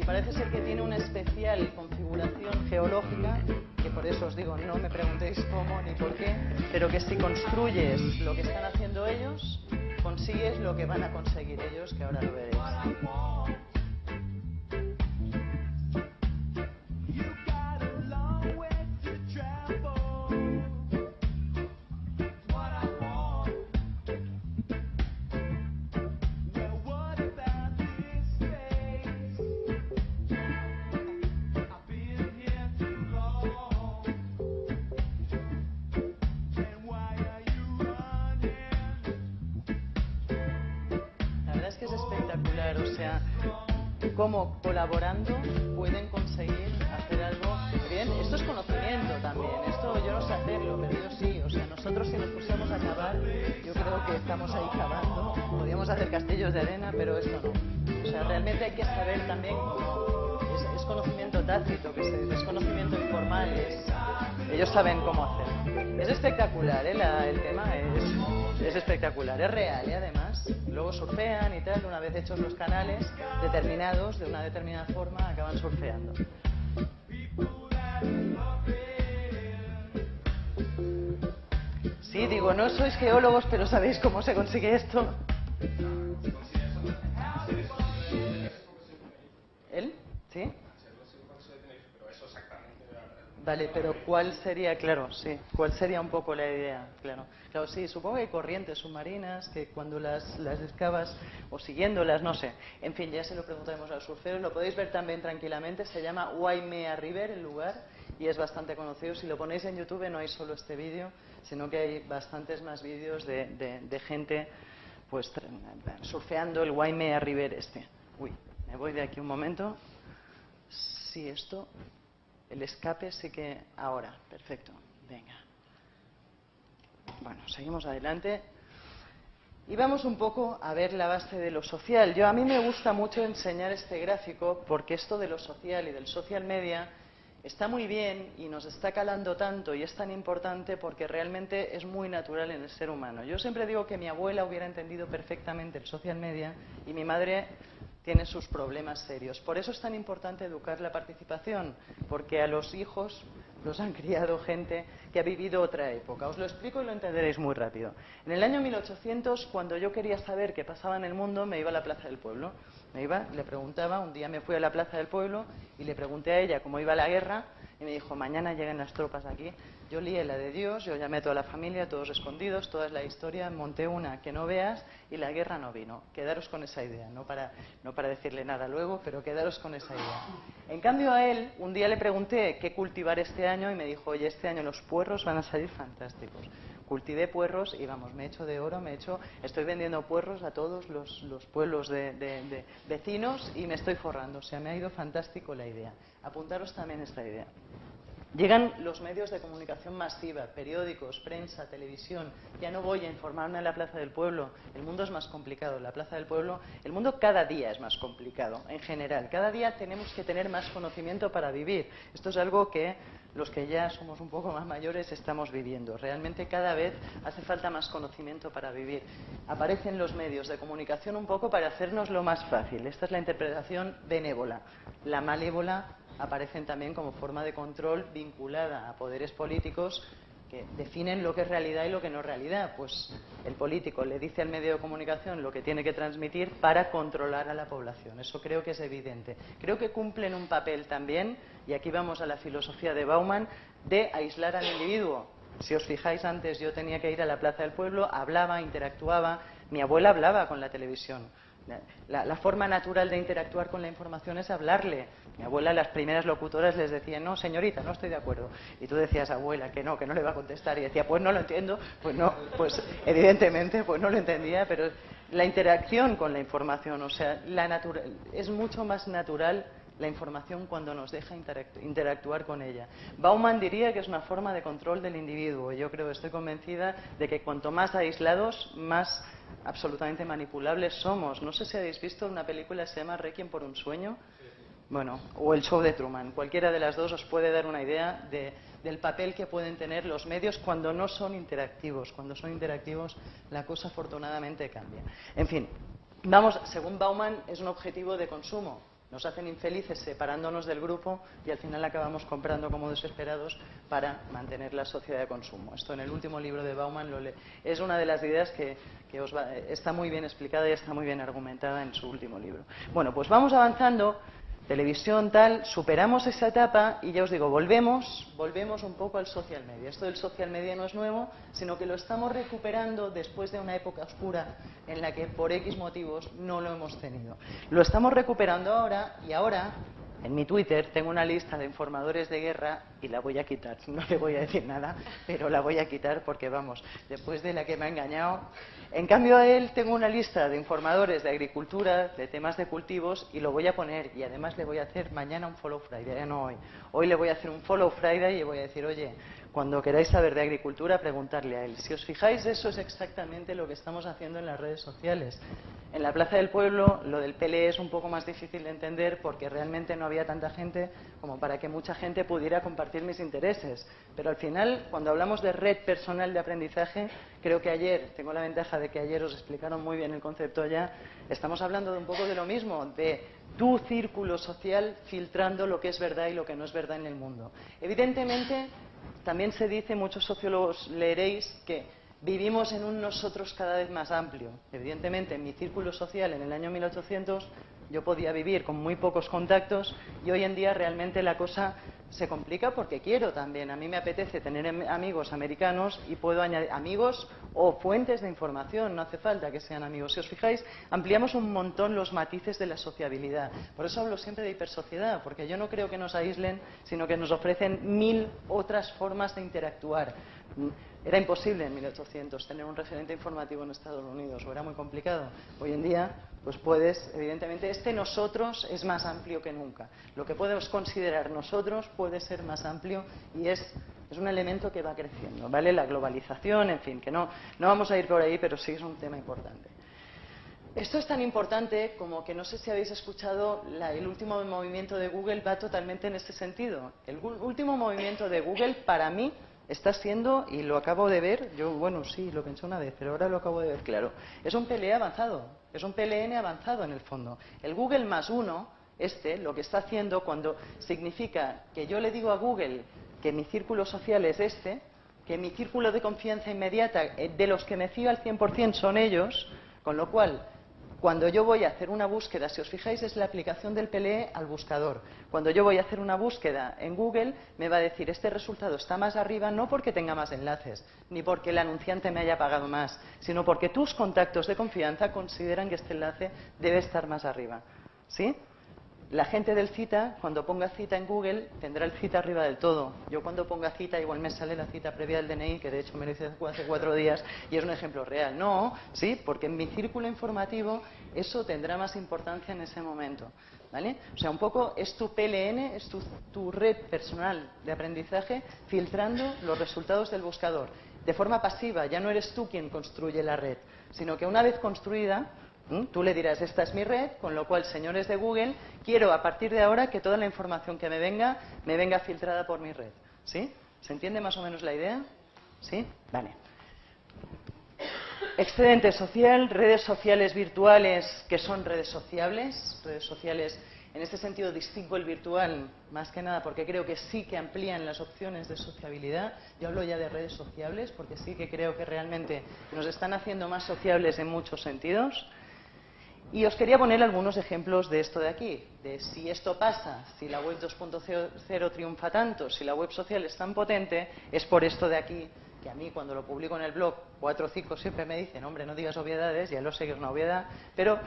y parece ser que tiene una especial configuración geológica, que por eso os digo, no me preguntéis cómo ni por qué, pero que si construyes lo que están haciendo ellos, consigues lo que van a conseguir ellos, que ahora lo veréis. Cómo colaborando pueden conseguir hacer algo bien. Esto es conocimiento también. Esto yo no sé hacerlo, pero yo sí. O sea, nosotros si nos pusiéramos a cavar, yo creo que estamos ahí cavando. Podríamos hacer castillos de arena, pero esto no. O sea, realmente hay que saber también. Es, conocimiento tácito, que es, conocimiento informal. ellos saben cómo hacer. Es espectacular, ¿eh? el tema es, es espectacular, es real, ¿eh? además luego surfean y tal, una vez hechos los canales determinados, de una determinada forma, acaban surfeando. Sí, digo, no sois geólogos, pero ¿sabéis cómo se consigue esto? Vale, pero ¿cuál sería, claro, sí, cuál sería un poco la idea? Claro, claro, sí, supongo que hay corrientes submarinas que cuando las, las excavas o siguiéndolas, no sé. En fin, ya se lo preguntaremos a los surferos, lo podéis ver también tranquilamente, se llama Waimea River el lugar y es bastante conocido. Si lo ponéis en YouTube no hay solo este vídeo, sino que hay bastantes más vídeos de, de, gente pues surfeando el Waimea River este. Uy, me voy de aquí un momento. Sí, esto el escape sí que ahora, perfecto. Venga. Bueno, seguimos adelante. Y vamos un poco a ver la base de lo social. Yo a mí me gusta mucho enseñar este gráfico porque esto de lo social y del social media está muy bien y nos está calando tanto y es tan importante porque realmente es muy natural en el ser humano. Yo siempre digo que mi abuela hubiera entendido perfectamente el social media y mi madre tiene sus problemas serios. Por eso es tan importante educar la participación, porque a los hijos los han [LAUGHS] criado gente que ha vivido otra época. Os lo explico y lo entenderéis muy rápido. En el año 1800, cuando yo quería saber qué pasaba en el mundo, me iba a la Plaza del Pueblo. Me iba, le preguntaba, un día me fui a la Plaza del Pueblo y le pregunté a ella cómo iba la guerra y me dijo, mañana llegan las tropas aquí. Yo lié la de Dios, yo llamé a toda la familia, todos escondidos, toda la historia, monté una que no veas y la guerra no vino. Quedaros con esa idea, no para, no para decirle nada luego, pero quedaros con esa idea. En cambio a él, un día le pregunté qué cultivar este año y me dijo, oye, este año los puerros van a salir fantásticos cultivé puerros y vamos, me he hecho de oro, me he hecho, estoy vendiendo puerros a todos los, pueblos de, vecinos y me estoy forrando. O sea, me ha ido fantástico la idea. Apuntaros también esta idea. Llegan los medios de comunicación masiva, periódicos, prensa, televisión. Ya no voy a informarme en la Plaza del Pueblo. El mundo es más complicado. La Plaza del Pueblo, el mundo cada día es más complicado, en general. Cada día tenemos que tener más conocimiento para vivir. Esto es algo que los que ya somos un poco más mayores estamos viviendo. Realmente cada vez hace falta más conocimiento para vivir. Aparecen los medios de comunicación un poco para hacernos lo más fácil. Esta es la interpretación benévola. La malévola aparecen también como forma de control vinculada a poderes políticos que definen lo que es realidad y lo que no es realidad. Pues el político le dice al medio de comunicación lo que tiene que transmitir para controlar a la población. Eso creo que es evidente. Creo que cumplen un papel también, y aquí vamos a la filosofía de Bauman, de aislar al individuo. Si os fijáis antes, yo tenía que ir a la Plaza del Pueblo, hablaba, interactuaba, mi abuela hablaba con la televisión. La, forma natural de interactuar con la información es hablarle. Mi abuela, las primeras locutoras les decía, no, señorita, no estoy de acuerdo. Y tú decías, abuela, que no, que no le va a contestar. Y decía, pues no lo entiendo. Pues no, pues evidentemente, pues no lo entendía, pero la interacción con la información, o sea, la es mucho más natural la información cuando nos deja interactuar con ella. Bauman diría que es una forma de control del individuo. Yo creo, estoy convencida de que cuanto más aislados, más absolutamente manipulables somos. No sé si habéis visto una película que se llama Requiem por un sueño. Bueno, o el show de Truman. Cualquiera de las dos os puede dar una idea del papel que pueden tener los medios cuando no son interactivos. Cuando son interactivos, la cosa afortunadamente cambia. En fin, vamos, según Bauman, es un objetivo de consumo nos hacen infelices separándonos del grupo y al final acabamos comprando como desesperados para mantener la sociedad de consumo. Esto en el último libro de Bauman lo es una de las ideas que, está muy bien explicada y está muy bien argumentada en su último libro. Bueno, pues vamos avanzando televisión, tal, superamos esa etapa y ya os digo, volvemos, volvemos un poco al social media. Esto del social media no es nuevo, sino que lo estamos recuperando después de una época oscura en la que por X motivos no lo hemos tenido. Lo estamos recuperando ahora y ahora en mi Twitter tengo una lista de informadores de guerra y la voy a quitar. [LAUGHS] No le voy a decir nada, pero la voy a quitar porque, vamos, después de la que me ha engañado. En cambio, a él tengo una lista de informadores de agricultura, de temas de cultivos, y lo voy a poner. Y además le voy a hacer mañana un Follow Friday, ya no hoy. Hoy le voy a hacer un Follow Friday y le voy a decir, oye, cuando queráis saber de agricultura, preguntarle a él. Si os fijáis, eso es exactamente lo que estamos haciendo en las redes sociales. En la Plaza del Pueblo, lo del PLE es un poco más difícil de entender porque realmente no había tanta gente como para que mucha gente pudiera compartir mis intereses. Pero al final, cuando hablamos de red personal de aprendizaje, creo que ayer, tengo la ventaja de que ayer os explicaron muy bien el concepto ya, estamos hablando de un poco de lo mismo, de tu círculo social filtrando lo que es verdad y lo que no es verdad en el mundo. Evidentemente, también se dice, muchos sociólogos leeréis, que vivimos en un nosotros cada vez más amplio. Evidentemente, en mi círculo social en el año 1800 yo podía vivir con muy pocos contactos y hoy en día realmente la cosa se complica porque quiero también. A mí me apetece tener amigos americanos y puedo añadir amigos o fuentes de información, no hace falta que sean amigos. Si os fijáis, ampliamos un montón los matices de la sociabilidad. Por eso hablo siempre de hipersociedad, porque yo no creo que nos aíslen, sino que nos ofrecen mil otras formas de interactuar. Era imposible en 1800 tener un referente informativo en Estados Unidos, o era muy complicado. Hoy en día, pues puedes, evidentemente, este nosotros es más amplio que nunca. Lo que podemos considerar nosotros puede ser más amplio y es un elemento que va creciendo, ¿vale? La globalización, en fin, que no, no vamos a ir por ahí, pero sí es un tema importante. Esto es tan importante como que no sé si habéis escuchado, el último movimiento de Google va totalmente en este sentido. El último movimiento de Google, para mí, está siendo, y lo acabo de ver, yo, bueno, sí, lo pensé una vez, pero ahora lo acabo de ver claro, es un PLE avanzado, es un PLN avanzado en el fondo. El Google más uno, este, lo que está haciendo cuando significa que yo le digo a Google que mi círculo social es este, que mi círculo de confianza inmediata, eh, de los que me fío al 100% son ellos, con lo cual cuando yo voy a hacer una búsqueda, si os fijáis, es la aplicación del PLE al buscador. Cuando yo voy a hacer una búsqueda en Google, me va a decir este resultado está más arriba no porque tenga más enlaces, ni porque el anunciante me haya pagado más, sino porque tus contactos de confianza consideran que este enlace debe estar más arriba. ¿Sí? La gente del cita, cuando ponga cita en Google, tendrá el cita arriba del todo. Yo cuando ponga cita, igual me sale la cita previa del DNI, que de hecho me lo hice hace cuatro días, y es un ejemplo real. No, sí, porque en mi círculo informativo eso tendrá más importancia en ese momento. ¿Vale? O sea, un poco es tu PLN, es tu, tu red personal de aprendizaje filtrando los resultados del buscador. De forma pasiva, ya no eres tú quien construye la red, sino que una vez construida, ¿Mm? Tú le dirás, esta es mi red, con lo cual, señores de Google, quiero a partir de ahora que toda la información que me venga, me venga filtrada por mi red. ¿Sí? ¿Se entiende más o menos la idea? ¿Sí? Vale. Excedente social, redes sociales virtuales que son redes sociables, redes sociales en este sentido distingo el virtual más que nada porque creo que sí que amplían las opciones de sociabilidad. Yo hablo ya de redes sociables porque sí que creo que realmente nos están haciendo más sociables en muchos sentidos. Y os quería poner algunos ejemplos de esto de aquí, de si esto pasa, si la web 2.0 triunfa tanto, si la web social es tan potente, es por esto de aquí, que a mí cuando lo publico en el blog, cuatro o cinco siempre me dicen, hombre, no digas obviedades, ya lo sé que es una obviedad, pero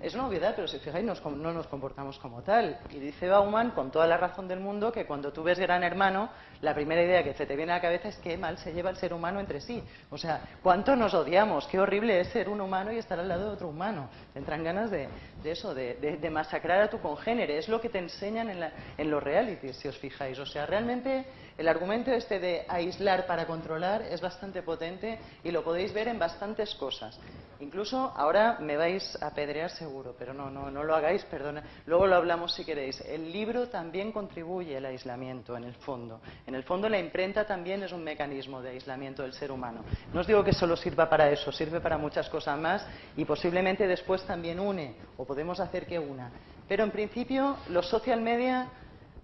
es una obviedad, pero si fijáis, no nos comportamos como tal. Y dice Bauman, con toda la razón del mundo, que cuando tú ves Gran Hermano, la primera idea que se te viene a la cabeza es qué mal se lleva el ser humano entre sí. O sea, cuánto nos odiamos, qué horrible es ser un humano y estar al lado de otro humano. Te entran ganas de, eso, de, masacrar a tu congénere. Es lo que te enseñan en, en los realities, si os fijáis. O sea, realmente el argumento este de aislar para controlar es bastante potente y lo podéis ver en bastantes cosas. Incluso ahora me vais a pedrear seguro, pero no, no, no lo hagáis, perdona. Luego lo hablamos si queréis. El libro también contribuye al aislamiento, en el fondo. En el fondo la imprenta también es un mecanismo de aislamiento del ser humano. No os digo que solo sirva para eso, sirve para muchas cosas más y posiblemente después también une, o podemos hacer que una. Pero en principio los social media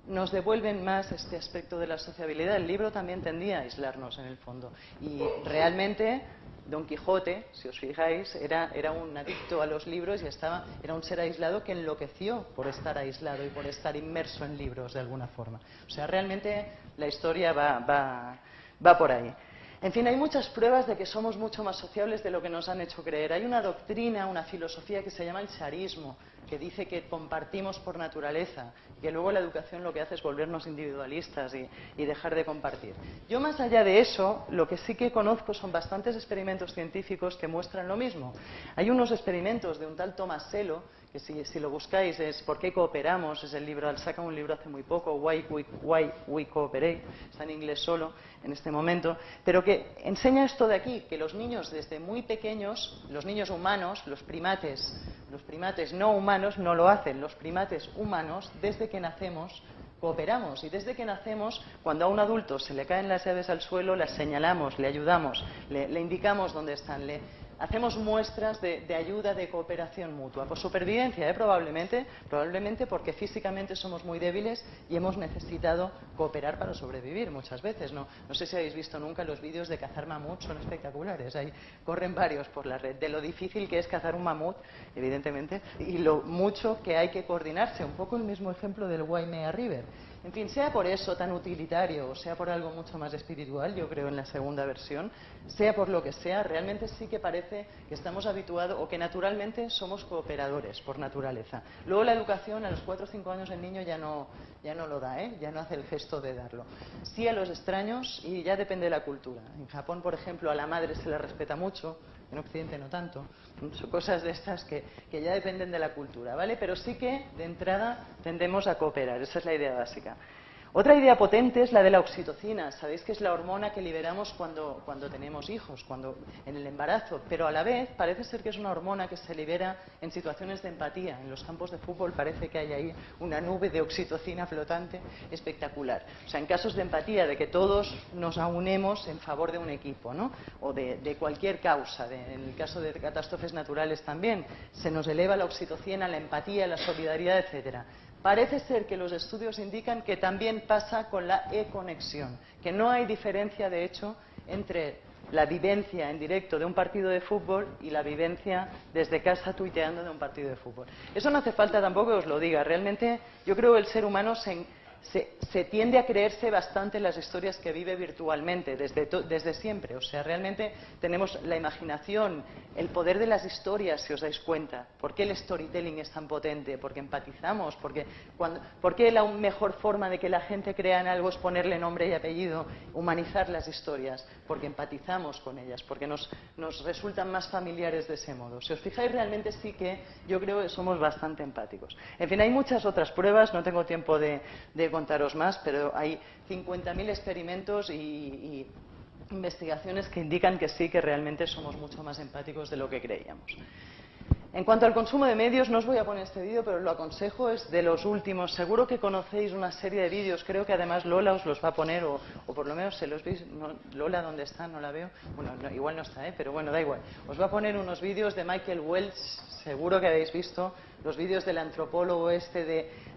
nos devuelven más este aspecto de la sociabilidad. El libro también tendía a aislarnos en el fondo. Y realmente Don Quijote, si os fijáis, era, un adicto a los libros y estaba, era un ser aislado que enloqueció por estar aislado y por estar inmerso en libros de alguna forma. O sea, realmente la historia va, va, va por ahí. En fin, hay muchas pruebas de que somos mucho más sociables de lo que nos han hecho creer. Hay una doctrina, una filosofía que se llama el charismo, que dice que compartimos por naturaleza, que luego la educación lo que hace es volvernos individualistas y, dejar de compartir. Yo más allá de eso, lo que sí que conozco son bastantes experimentos científicos que muestran lo mismo. Hay unos experimentos de un tal Thomas Sello que si, lo buscáis es ¿Por qué cooperamos? Es el libro, saca un libro hace muy poco, Why We, Why We Cooperate, está en inglés solo en este momento, pero que enseña esto de aquí, que los niños desde muy pequeños, los niños humanos, los primates, los primates no humanos no lo hacen, los primates humanos desde que nacemos cooperamos. Y desde que nacemos, cuando a un adulto se le caen las llaves al suelo, las señalamos, le ayudamos, le, indicamos dónde están, hacemos muestras de, ayuda, de cooperación mutua. Por supervivencia, ¿eh? probablemente, probablemente porque físicamente somos muy débiles y hemos necesitado cooperar para sobrevivir muchas veces. No, no sé si habéis visto nunca los vídeos de cazar mamuts, son espectaculares. Ahí corren varios por la red. De lo difícil que es cazar un mamut, evidentemente, y lo mucho que hay que coordinarse. Un poco el mismo ejemplo del Waimea River. En fin, sea por eso tan utilitario o sea por algo mucho más espiritual, yo creo en la segunda versión, sea por lo que sea, realmente sí que parece que estamos habituados o que naturalmente somos cooperadores por naturaleza. Luego la educación a los 4 o 5 años el niño ya no, ya no lo da, ¿eh? ya no hace el gesto de darlo. Sí a los extraños y ya depende de la cultura. En Japón, por ejemplo, a la madre se le respeta mucho, en Occidente no tanto. Son cosas de estas que, ya dependen de la cultura, ¿vale? Pero sí que, de entrada, tendemos a cooperar. Esa es la idea básica. Otra idea potente es la de la oxitocina. Sabéis que es la hormona que liberamos cuando, cuando tenemos hijos, cuando, en el embarazo, pero a la vez parece ser que es una hormona que se libera en situaciones de empatía. En los campos de fútbol parece que hay ahí una nube de oxitocina flotante espectacular. O sea, en casos de empatía, de que todos nos aunemos en favor de un equipo, ¿no? o de, cualquier causa, en el caso de catástrofes naturales también, se nos eleva la oxitocina, la empatía, la solidaridad, etcétera. Parece ser que los estudios indican que también pasa con la e-conexión, que no hay diferencia, de hecho, entre la vivencia en directo de un partido de fútbol y la vivencia desde casa tuiteando de un partido de fútbol. Eso no hace falta tampoco que os lo diga. Realmente yo creo que el ser humano se, se, tiende a creerse bastante las historias que vive virtualmente desde, desde, siempre. O sea, realmente tenemos la imaginación, el poder de las historias, si os dais cuenta. ¿Por qué el storytelling es tan potente? Porque empatizamos. Porque cuando, ¿Por qué la mejor forma de que la gente crea en algo es ponerle nombre y apellido, humanizar las historias? Porque empatizamos con ellas, porque nos, nos resultan más familiares de ese modo. Si os fijáis, realmente sí que yo creo que somos bastante empáticos. En fin, hay muchas otras pruebas, no tengo tiempo de, de contaros más, pero hay 50.000 experimentos y, investigaciones que indican que sí, que realmente somos mucho más empáticos de lo que creíamos. En cuanto al consumo de medios, no os voy a poner este vídeo, pero lo aconsejo, es de los últimos. Seguro que conocéis una serie de vídeos, creo que además Lola os los va a poner, o, por lo menos se los veis. Lola, ¿dónde está? No la veo. Bueno, igual no está, ¿eh? pero bueno, da igual. Os va a poner unos vídeos de Michael Welch, seguro que habéis visto, los vídeos del antropólogo este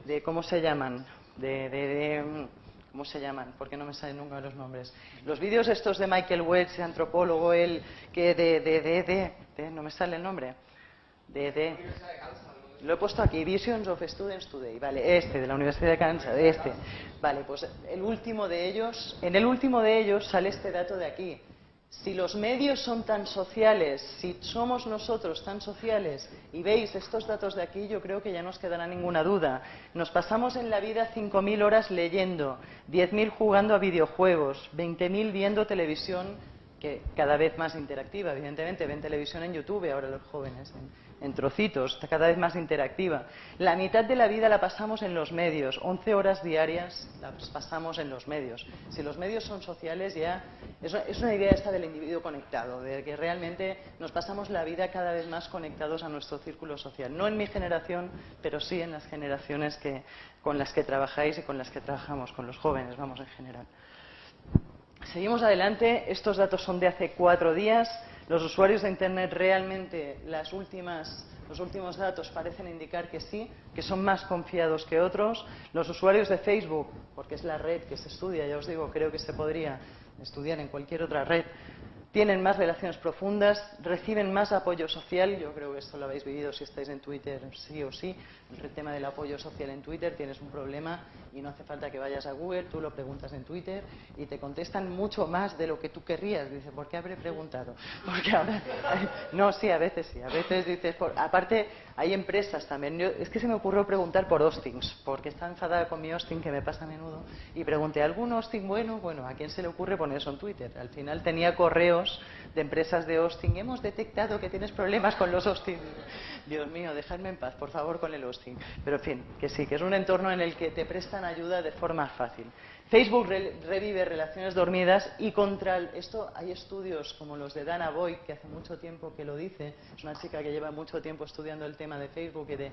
de ¿cómo se llaman? De, ¿cómo se llaman? Porque no me salen nunca los nombres. Los vídeos estos de Michael Welch, antropólogo, él, que de, de, de, de, no me sale el nombre. De, de. Lo he puesto aquí, Visions of Students Today. Vale, este, de la Universidad de Kansas, este. Vale, pues el último de ellos, en el último de ellos sale este dato de aquí. Si los medios son tan sociales, si somos nosotros tan sociales y veis estos datos de aquí, yo creo que ya no os quedará ninguna duda. Nos pasamos en la vida 5.000 horas leyendo, 10.000 jugando a videojuegos, 20.000 viendo televisión, que cada vez más interactiva, evidentemente, ven televisión en YouTube ahora los jóvenes en trocitos, está cada vez más interactiva. La mitad de la vida la pasamos en los medios, 11 horas diarias las pasamos en los medios. Si los medios son sociales ya es una idea esta del individuo conectado, de que realmente nos pasamos la vida cada vez más conectados a nuestro círculo social. No en mi generación, pero sí en las generaciones con las que trabajáis y con las que trabajamos, con los jóvenes, vamos, en general. Seguimos adelante. Estos datos son de hace cuatro días. Los usuarios de Internet realmente las últimas, los últimos datos parecen indicar que sí, que son más confiados que otros. Los usuarios de Facebook, porque es la red que se estudia, ya os digo, creo que se podría estudiar en cualquier otra red, tienen más relaciones profundas, reciben más apoyo social. Yo creo que esto lo habéis vivido si estáis en Twitter, sí o sí. El tema del apoyo social en Twitter, tienes un problema y no hace falta que vayas a Google, tú lo preguntas en Twitter y te contestan mucho más de lo que tú querrías. Dices, ¿por qué habré preguntado? [LAUGHS] Porque ahora... [LAUGHS] No, sí, a veces sí. A veces dices, aparte hay empresas también. es que se me ocurrió preguntar por hostings, porque está enfadada con mi hosting que me pasa a menudo. Y pregunté, ¿algún hosting bueno? Bueno, ¿a quién se le ocurre poner eso en Twitter? Al final tenía correos de empresas de hosting. Hemos detectado que tienes problemas con los hosting. Dios mío, dejadme en paz, por favor, con el hosting. Pero en fin, que sí, que es un entorno en el que te prestan ayuda de forma fácil. Facebook revive relaciones dormidas y contra esto hay estudios como los de Dana Boyd, que hace mucho tiempo que lo dice, es una chica que lleva mucho tiempo estudiando el tema de Facebook y de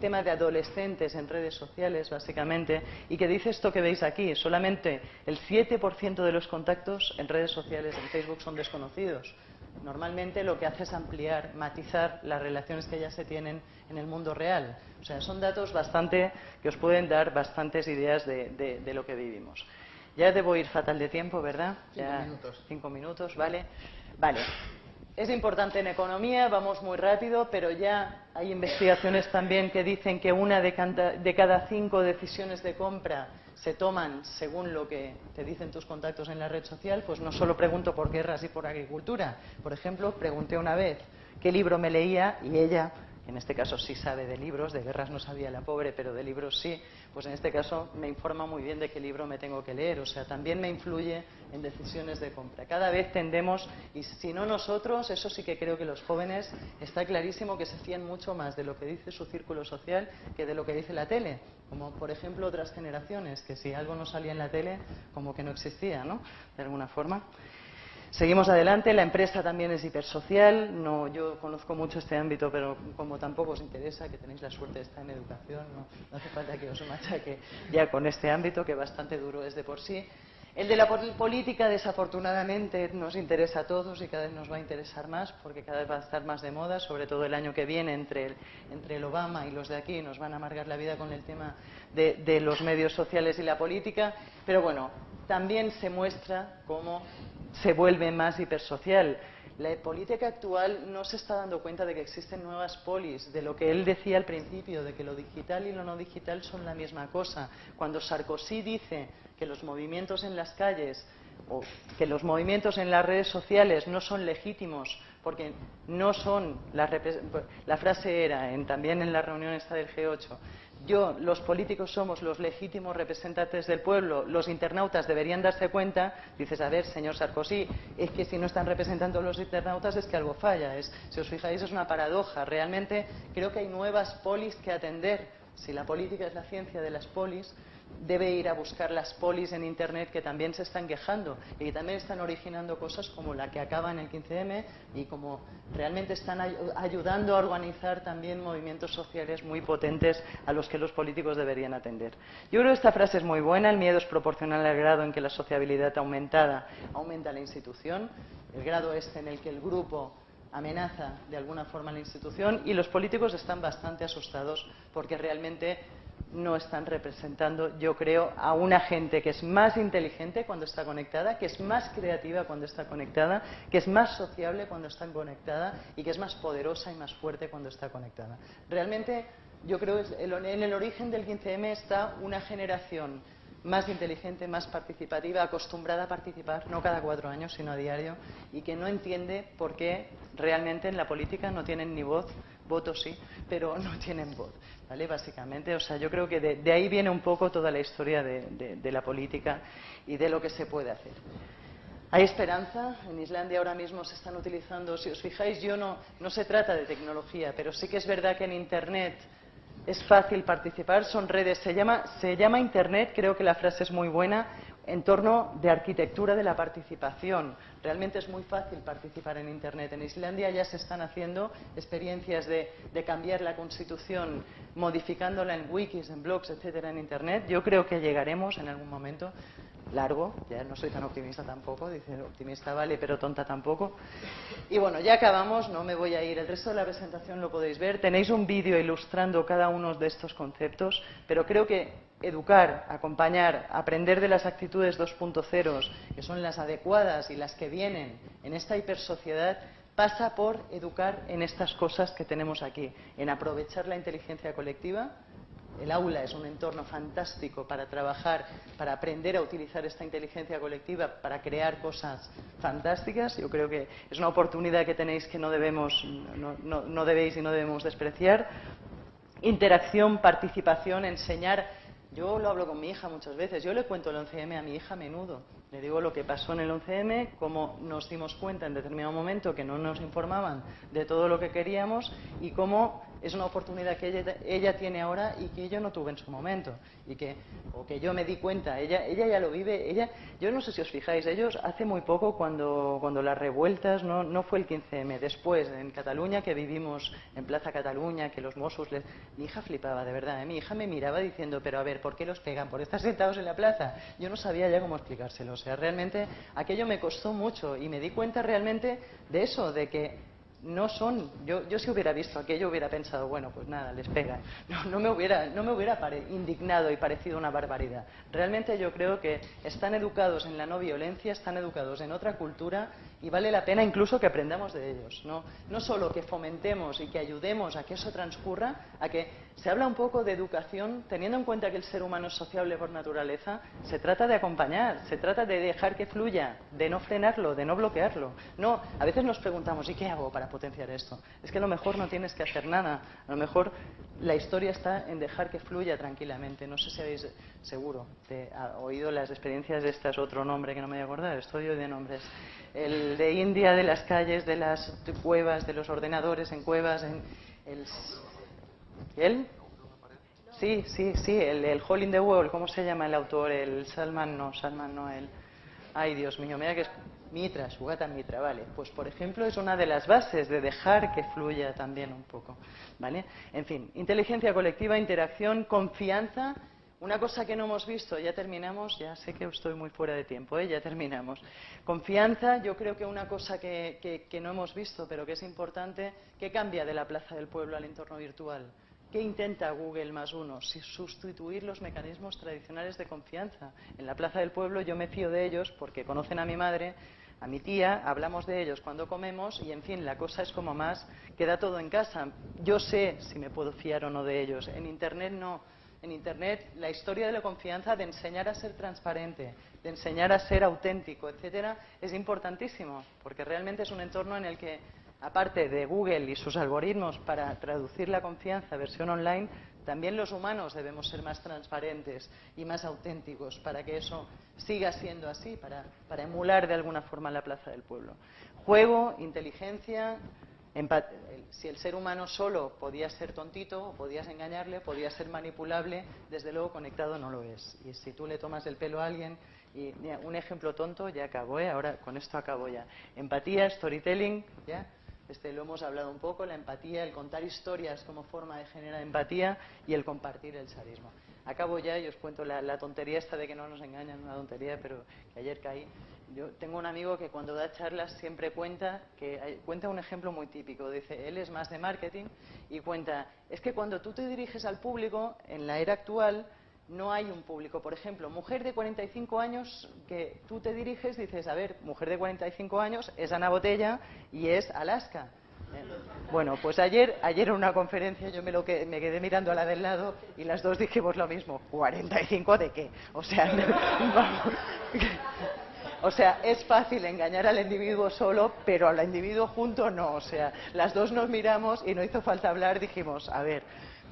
tema de adolescentes en redes sociales, básicamente, y que dice esto que veis aquí, solamente el 7% de los contactos en redes sociales en Facebook son desconocidos normalmente lo que hace es ampliar, matizar las relaciones que ya se tienen en el mundo real. O sea, son datos bastante que os pueden dar bastantes ideas de, lo que vivimos. Ya debo ir fatal de tiempo, ¿verdad? Cinco minutos. Cinco minutos, ¿vale? Vale. Es importante en economía, vamos muy rápido, pero ya hay investigaciones también que dicen que una de cada cinco decisiones de compra se toman según lo que te dicen tus contactos en la red social, pues no solo pregunto por guerras y por agricultura. Por ejemplo, pregunté una vez qué libro me leía y ella en este caso sí sabe de libros, de guerras no sabía la pobre, pero de libros sí, pues en este caso me informa muy bien de qué libro me tengo que leer. O sea, también me influye en decisiones de compra. Cada vez tendemos, y si no nosotros, eso sí que creo que los jóvenes está clarísimo que se fían mucho más de lo que dice su círculo social que de lo que dice la tele. Como por ejemplo otras generaciones, que si algo no salía en la tele, como que no existía, ¿no? De alguna forma. Seguimos adelante, la empresa también es hipersocial, no, yo conozco mucho este ámbito, pero como tampoco os interesa, que tenéis la suerte de estar en educación, no, hace falta que os machaque ya con este ámbito, que bastante duro es de por sí. El de la política, desafortunadamente, nos interesa a todos y cada vez nos va a interesar más porque cada vez va a estar más de moda, sobre todo el año que viene entre el, Obama y los de aquí nos van a amargar la vida con el tema de, de los medios sociales y la política. Pero bueno, también se muestra cómo se vuelve más hipersocial. La política actual no se está dando cuenta de que existen nuevas polis, de lo que él decía al principio, de que lo digital y lo no digital son la misma cosa. Cuando Sarkozy dice que los movimientos en las calles o que los movimientos en las redes sociales no son legítimos porque no son la, la frase era en, también en la reunión esta del G8 yo, los políticos somos los legítimos representantes del pueblo, los internautas deberían darse cuenta, dices, a ver, señor Sarkozy, es que si no están representando los internautas es que algo falla. Es, si os fijáis, es una paradoja. Realmente creo que hay nuevas polis que atender. Si la política es la ciencia de las polis, debe ir a buscar las polis en Internet que también se están quejando y que también están originando cosas como la que acaba en el 15M y como realmente están ayudando a organizar también movimientos sociales muy potentes a los que los políticos deberían atender. Yo creo que esta frase es muy buena, el miedo es proporcional al grado en que la sociabilidad aumentada aumenta la institución, el grado este en el que el grupo amenaza de alguna forma la institución y los políticos están bastante asustados porque realmente no están representando, yo creo, a una gente que es más inteligente cuando está conectada, que es más creativa cuando está conectada, que es más sociable cuando está conectada y que es más poderosa y más fuerte cuando está conectada. Realmente, yo creo que en el origen del 15M está una generación más inteligente, más participativa, acostumbrada a participar, no cada cuatro años, sino a diario, y que no entiende por qué realmente en la política no tienen ni voz, votos sí, pero [LAUGHS] no tienen voz. ¿Vale? Básicamente, o sea, yo creo que de, ahí viene un poco toda la historia de, de, la política y de lo que se puede hacer. Hay esperanza. En Islandia ahora mismo se están utilizando, si os fijáis, yo no, no se trata de tecnología, pero sí que es verdad que en Internet es fácil participar, son redes, se llama, se llama Internet, creo que la frase es muy buena, en torno de arquitectura de la participación. Realmente es muy fácil participar en Internet. En Islandia ya se están haciendo experiencias de, de, cambiar la Constitución, modificándola en wikis, en blogs, etcétera, en Internet. Yo creo que llegaremos en algún momento largo, ya no soy tan optimista tampoco, dice optimista vale, pero tonta tampoco. Y bueno, ya acabamos, no me voy a ir, el resto de la presentación lo podéis ver, tenéis un vídeo ilustrando cada uno de estos conceptos, pero creo que educar, acompañar, aprender de las actitudes 2.0, que son las adecuadas y las que vienen en esta hipersociedad, pasa por educar en estas cosas que tenemos aquí, en aprovechar la inteligencia colectiva, el aula es un entorno fantástico para trabajar, para aprender a utilizar esta inteligencia colectiva, para crear cosas fantásticas. Yo creo que es una oportunidad que tenéis que no debemos, no, debéis y no debemos despreciar. Interacción, participación, enseñar. Yo lo hablo con mi hija muchas veces. Yo le cuento el 11M a mi hija a menudo. Le digo lo que pasó en el 11M, cómo nos dimos cuenta en determinado momento que no nos informaban de todo lo que queríamos y cómo es una oportunidad que ella, tiene ahora y que yo no tuve en su momento y que o que yo me di cuenta ella ella ya lo vive ella yo no sé si os fijáis ellos hace muy poco cuando cuando las revueltas no, no fue el 15M después en Cataluña que vivimos en Plaza Cataluña que los Mossos mi hija flipaba de verdad ¿eh? mi hija me miraba diciendo pero a ver ¿por qué los pegan? por estar sentados en la plaza yo no sabía ya cómo explicárselo o sea realmente aquello me costó mucho y me di cuenta realmente de eso de que no son, yo, yo si hubiera visto aquello hubiera pensado, bueno, pues nada, les pega. [LAUGHS] No, no me hubiera, no me hubiera indignado y parecido una barbaridad. Realmente yo creo que están educados en la no violencia, están educados en otra cultura y vale la pena incluso que aprendamos de ellos. No, no solo que fomentemos y que ayudemos a que eso transcurra, a que se habla un poco de educación, teniendo en cuenta que el ser humano es sociable por naturaleza, se trata de acompañar, se trata de dejar que fluya, de no frenarlo, de no bloquearlo. No, a veces nos preguntamos, ¿y qué hago para potenciar esto? Es que a lo mejor no tienes que hacer nada, a lo mejor la historia está en dejar que fluya tranquilamente. No sé si habéis, seguro, oído las experiencias de estas, otro nombre que no me voy a acordar, estudio de nombres. El de India, de las calles, de las cuevas, de los ordenadores en cuevas, en el. Sí, sí, sí, el, el the Wall, ¿cómo se llama el autor? El Salman, no, Salman no, el... Ay, Dios mío, mira que es Mitra, Sugata Mitra, vale. Pues, por ejemplo, es una de las bases de dejar que fluya también un poco, ¿vale? En fin, inteligencia colectiva, interacción, confianza. Una cosa que no hemos visto, ya terminamos, ya sé que estoy muy fuera de tiempo, ¿eh? ya terminamos. Confianza, yo creo que una cosa que, que no hemos visto, pero que es importante, que cambia de la Plaza del Pueblo al entorno virtual ¿Qué intenta Google más uno? Sustituir los mecanismos tradicionales de confianza. En la Plaza del Pueblo yo me fío de ellos porque conocen a mi madre, a mi tía, hablamos de ellos cuando comemos y, en fin, la cosa es como más, queda todo en casa. Yo sé si me puedo fiar o no de ellos. En Internet no. En Internet la historia de la confianza, de enseñar a ser transparente, de enseñar a ser auténtico, etcétera, es importantísimo porque realmente es un entorno en el que aparte de Google y sus algoritmos para traducir la confianza versión online, también los humanos debemos ser más transparentes y más auténticos para que eso siga siendo así, para, emular de alguna forma la plaza del pueblo. Juego, inteligencia, si el ser humano solo podía ser tontito, podías engañarle, podía ser manipulable, desde luego conectado no lo es. Y si tú le tomas el pelo a alguien, y un ejemplo tonto, ya acabo, ¿eh? ahora con esto acabo ya. Empatía, storytelling, ¿ya? Este, lo hemos hablado un poco, la empatía, el contar historias como forma de generar empatía y el compartir el sadismo. Acabo ya y os cuento la, tontería esta de que no nos engañan, una tontería, pero que ayer caí. Yo tengo un amigo que cuando da charlas siempre cuenta que cuenta un ejemplo muy típico. Dice, él es más de marketing y cuenta, es que cuando tú te diriges al público, en la era actual, no hay un público. Por ejemplo, mujer de 45 años que tú te diriges, dices, a ver, mujer de 45 años es Ana Botella y es Alaska. Eh, bueno, pues ayer, ayer en una conferencia yo me, lo me quedé mirando a la del lado y las dos dijimos lo mismo. ¿45 de qué? O sea, [LAUGHS] [LAUGHS] o sea, es fácil engañar al individuo solo, pero al individuo junto no. O sea, las dos nos miramos y no hizo falta hablar, dijimos, a ver,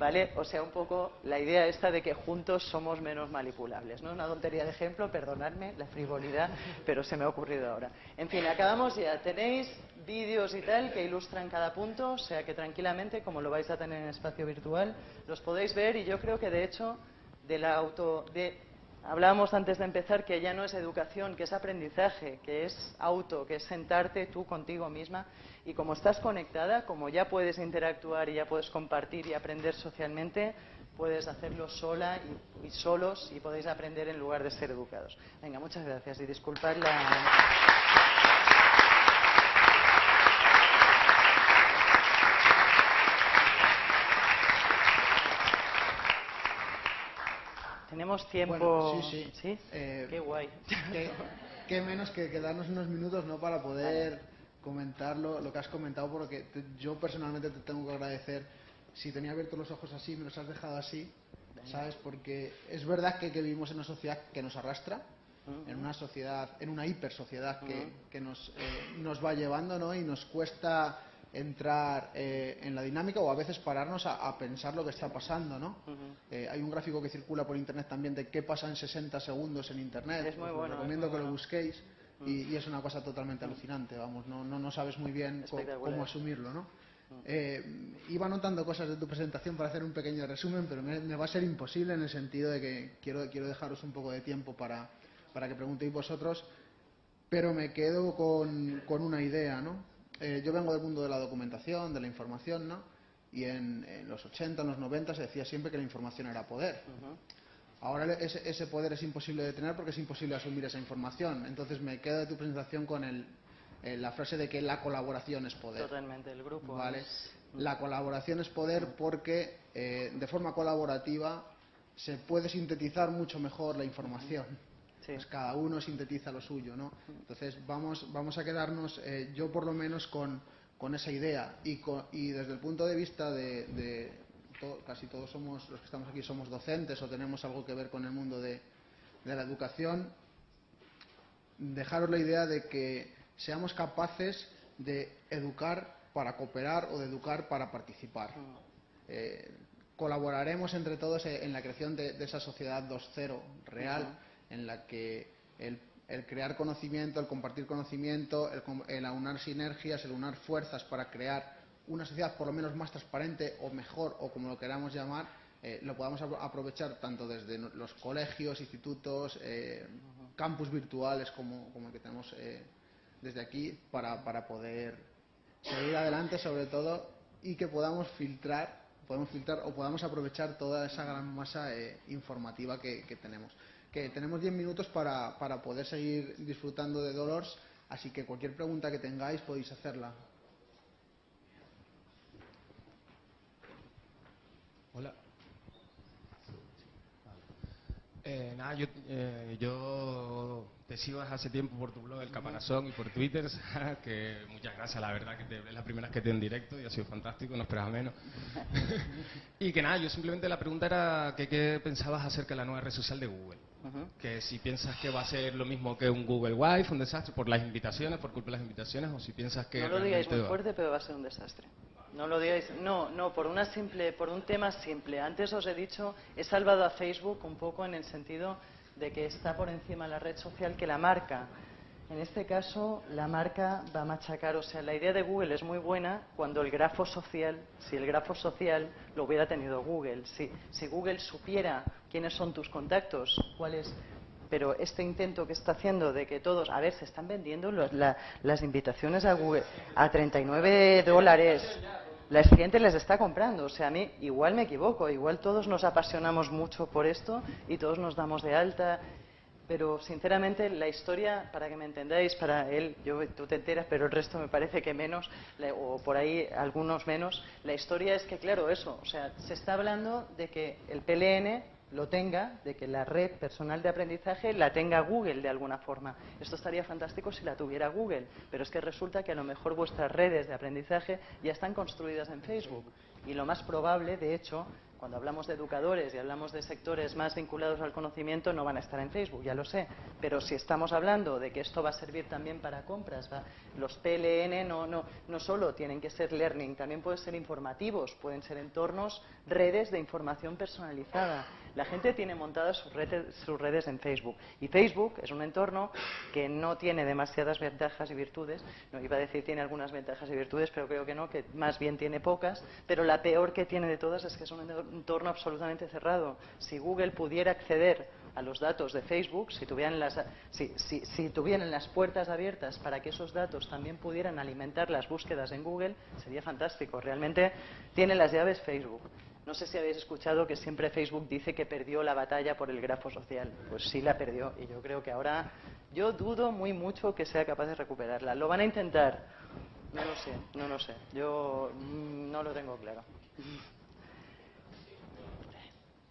¿Vale? O sea, un poco la idea esta de que juntos somos menos manipulables. ¿no? Una tontería de ejemplo, perdonadme la frivolidad, [LAUGHS] pero se me ha ocurrido ahora. En fin, acabamos ya. Tenéis vídeos y tal que ilustran cada punto, o sea que tranquilamente, como lo vais a tener en espacio virtual, los podéis ver y yo creo que de hecho de la auto... De, hablábamos antes de empezar que ya no es educación, que es aprendizaje, que es auto, que es sentarte tú contigo misma y como estás conectada, como ya puedes interactuar y ya puedes compartir y aprender socialmente, puedes hacerlo sola y, solos y podéis aprender en lugar de ser educados. Venga, muchas gracias y disculpad la. Tenemos tiempo. sí, sí. Eh, qué guay. [LAUGHS] Qué, menos que, que, darnos unos minutos no para poder comentar lo, que has comentado, porque yo personalmente te tengo que agradecer. Si tenía abiertos los ojos así, me los has dejado así, ¿sabes? Porque es verdad que, vivimos en una sociedad que nos arrastra, en una sociedad, en una hiper sociedad que, que nos, eh, nos va llevando, ¿no? Y nos cuesta entrar eh, en la dinámica o a veces pararnos a, pensar lo que está pasando, ¿no? Eh, hay un gráfico que circula por internet también de qué pasa en 60 segundos en internet. Es muy bueno. recomiendo que lo busquéis y, es una cosa totalmente alucinante, vamos, no, no, no sabes muy bien cómo asumirlo, ¿no? Eh, iba anotando cosas de tu presentación para hacer un pequeño resumen, pero me, va a ser imposible en el sentido de que quiero, quiero dejaros un poco de tiempo para, para que preguntéis vosotros, pero me quedo con, con una idea, ¿no? Eh, yo vengo del mundo de la documentación, de la información, ¿no? Y en, los 80, en los 90 se decía siempre que la información era poder. Ahora ese, poder es imposible de tener porque es imposible asumir esa información. Entonces me quedo de tu presentación con el, eh, la frase de que la colaboración es poder. Totalmente, el grupo. ¿vale? La colaboración es poder porque eh, de forma colaborativa se puede sintetizar mucho mejor la información. Pues cada uno sintetiza lo suyo, ¿no? Entonces vamos, vamos a quedarnos, eh, yo por lo menos, con, con esa idea y, y, desde el punto de vista de casi todos somos, los que estamos aquí somos docentes o tenemos algo que ver con el mundo de, la educación, dejaros la idea de que seamos capaces de educar para cooperar o de educar para participar. Eh, colaboraremos entre todos en la creación de, esa sociedad 2.0 real, en la que el, crear conocimiento, el compartir conocimiento, el, aunar sinergias, el unar fuerzas para crear una sociedad por lo menos más transparente o mejor o como lo queramos llamar, eh, lo podamos aprovechar tanto desde los colegios, institutos, eh, campus virtuales como, como, el que tenemos eh, desde aquí para, para poder seguir adelante sobre todo y que podamos filtrar podemos filtrar o podamos aprovechar toda esa gran masa eh, informativa que, tenemos. Que tenemos 10 minutos para, para, poder seguir disfrutando de Dolores, así que cualquier pregunta que tengáis podéis hacerla. Hola. Eh, nada, yo, eh, yo te sigo hace tiempo por tu blog El Caparazón y por Twitter, [LAUGHS] que muchas gracias, la verdad que te, es la primera vez que te en directo y ha sido fantástico, no esperaba menos. [LAUGHS] [LAUGHS] y que nada, yo simplemente la pregunta era que qué pensabas acerca de la nueva red social de Google. Que si piensas que va a ser lo mismo que un Google Wife, un desastre por las invitaciones, por culpa de las invitaciones, o si piensas que... No lo digáis muy fuerte, pero va a ser un desastre. No lo digáis, no, no, por una simple, por un tema simple. Antes os he dicho, he salvado a Facebook un poco en el sentido de que está por encima la red social que la marca. En este caso, la marca va a machacar, o sea, la idea de Google es muy buena cuando el grafo social, si el grafo social lo hubiera tenido Google, si, si Google supiera quiénes son tus contactos, cuáles pero este intento que está haciendo de que todos, a ver, se están vendiendo las invitaciones a Google a 39 dólares la gente les está comprando. O sea, a mí igual me equivoco, igual todos nos apasionamos mucho por esto y todos nos damos de alta. Pero sinceramente la historia, para que me entendáis, para él, yo, tú te enteras, pero el resto me parece que menos, o por ahí algunos menos, la historia es que, claro, eso, o sea, se está hablando de que el PLN lo tenga, de que la red personal de aprendizaje la tenga Google de alguna forma. Esto estaría fantástico si la tuviera Google, pero es que resulta que a lo mejor vuestras redes de aprendizaje ya están construidas en Facebook. Y lo más probable, de hecho, cuando hablamos de educadores y hablamos de sectores más vinculados al conocimiento, no van a estar en Facebook, ya lo sé. Pero si estamos hablando de que esto va a servir también para compras, los PLN no, no, no solo tienen que ser learning, también pueden ser informativos, pueden ser entornos, redes de información personalizada. La gente tiene montadas sus redes, en Facebook. Y Facebook es un entorno que no tiene demasiadas ventajas y virtudes. No iba a decir tiene algunas ventajas y virtudes, pero creo que no, que más bien tiene pocas. Pero la peor que tiene de todas es que es un entorno absolutamente cerrado. Si Google pudiera acceder a los datos de Facebook, si tuvieran, las, si, si, tuvieran las puertas abiertas para que esos datos también pudieran alimentar las búsquedas en Google, sería fantástico. Realmente tiene las llaves Facebook. No sé si habéis escuchado que siempre Facebook dice que perdió la batalla por el grafo social. Pues sí la perdió y yo creo que ahora yo dudo muy mucho que sea capaz de recuperarla. ¿Lo van a intentar? No lo sé, no lo sé. Yo mm, no lo tengo claro.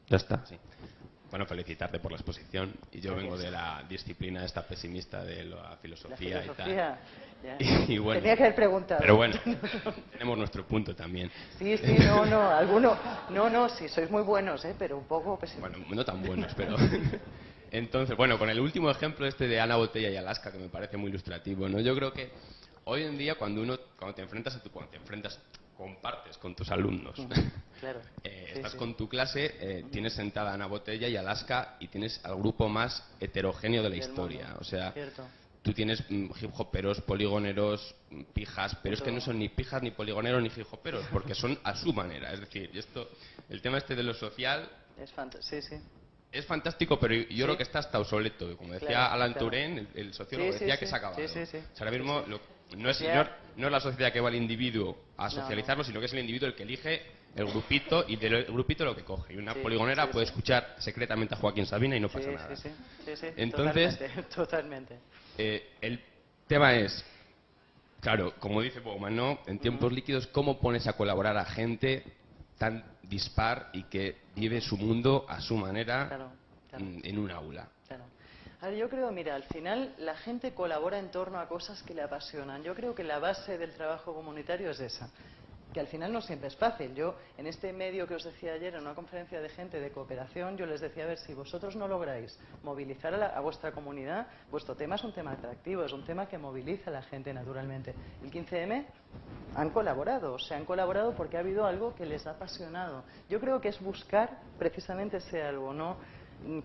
Ya está. Sí. Bueno, felicitarte por la exposición. Y yo vengo de la disciplina esta pesimista de la filosofía, y tal. Y, bueno, Tenía que haber preguntado. Pero bueno, [LAUGHS] tenemos nuestro punto también. Sí, sí, no, no, alguno, no, no, sí, sois muy buenos, ¿eh? pero un poco pesimistas. Bueno, no tan buenos, pero... [LAUGHS] Entonces, bueno, con el último ejemplo este de Ana Botella y Alaska, que me parece muy ilustrativo, ¿no? Yo creo que hoy en día cuando uno, cuando te enfrentas a tu, cuando te enfrentas compartes con tus alumnos. [LAUGHS] Claro. Eh, estás con tu clase, eh, tienes sentada a Ana Botella y Alaska y tienes al grupo más heterogéneo de la historia. O sea, tú tienes mm, hip hoperos, poligoneros, mm, pijas, pero es que no son ni pijas, ni poligoneros, ni hip hoperos, porque son a su manera. Es decir, esto, el tema este de lo social. Es sí, sí. Es fantástico, pero yo creo que está hasta obsoleto. Como decía Alan Turing, el, sociólogo, decía que se ha acabado. ahora mismo no es, no, es la sociedad que va al individuo a socializarlo, sino que es el individuo el que elige el grupito y del grupito lo que coge. Y una poligonera puede escuchar secretamente a Joaquín Sabina y no pasa nada. Entonces, totalmente. [LAUGHS] Eh, el tema es, claro, como dice Bowman, ¿no? En tiempos líquidos, ¿cómo pones a colaborar a gente tan dispar y que vive su mundo a su manera en un aula? yo creo, mira, al final la gente colabora en torno a cosas que le apasionan. Yo creo que la base del trabajo comunitario es esa. Que al final no siempre es fácil. Yo, en este medio que os decía ayer, en una conferencia de gente de cooperación, yo les decía, a ver, si vosotros no lográis movilizar a, vuestra comunidad, vuestro tema es un tema atractivo, es un tema que moviliza a la gente naturalmente. El 15M han colaborado, o sea, han colaborado porque ha habido algo que les ha apasionado. Yo creo que es buscar precisamente ese algo, ¿no?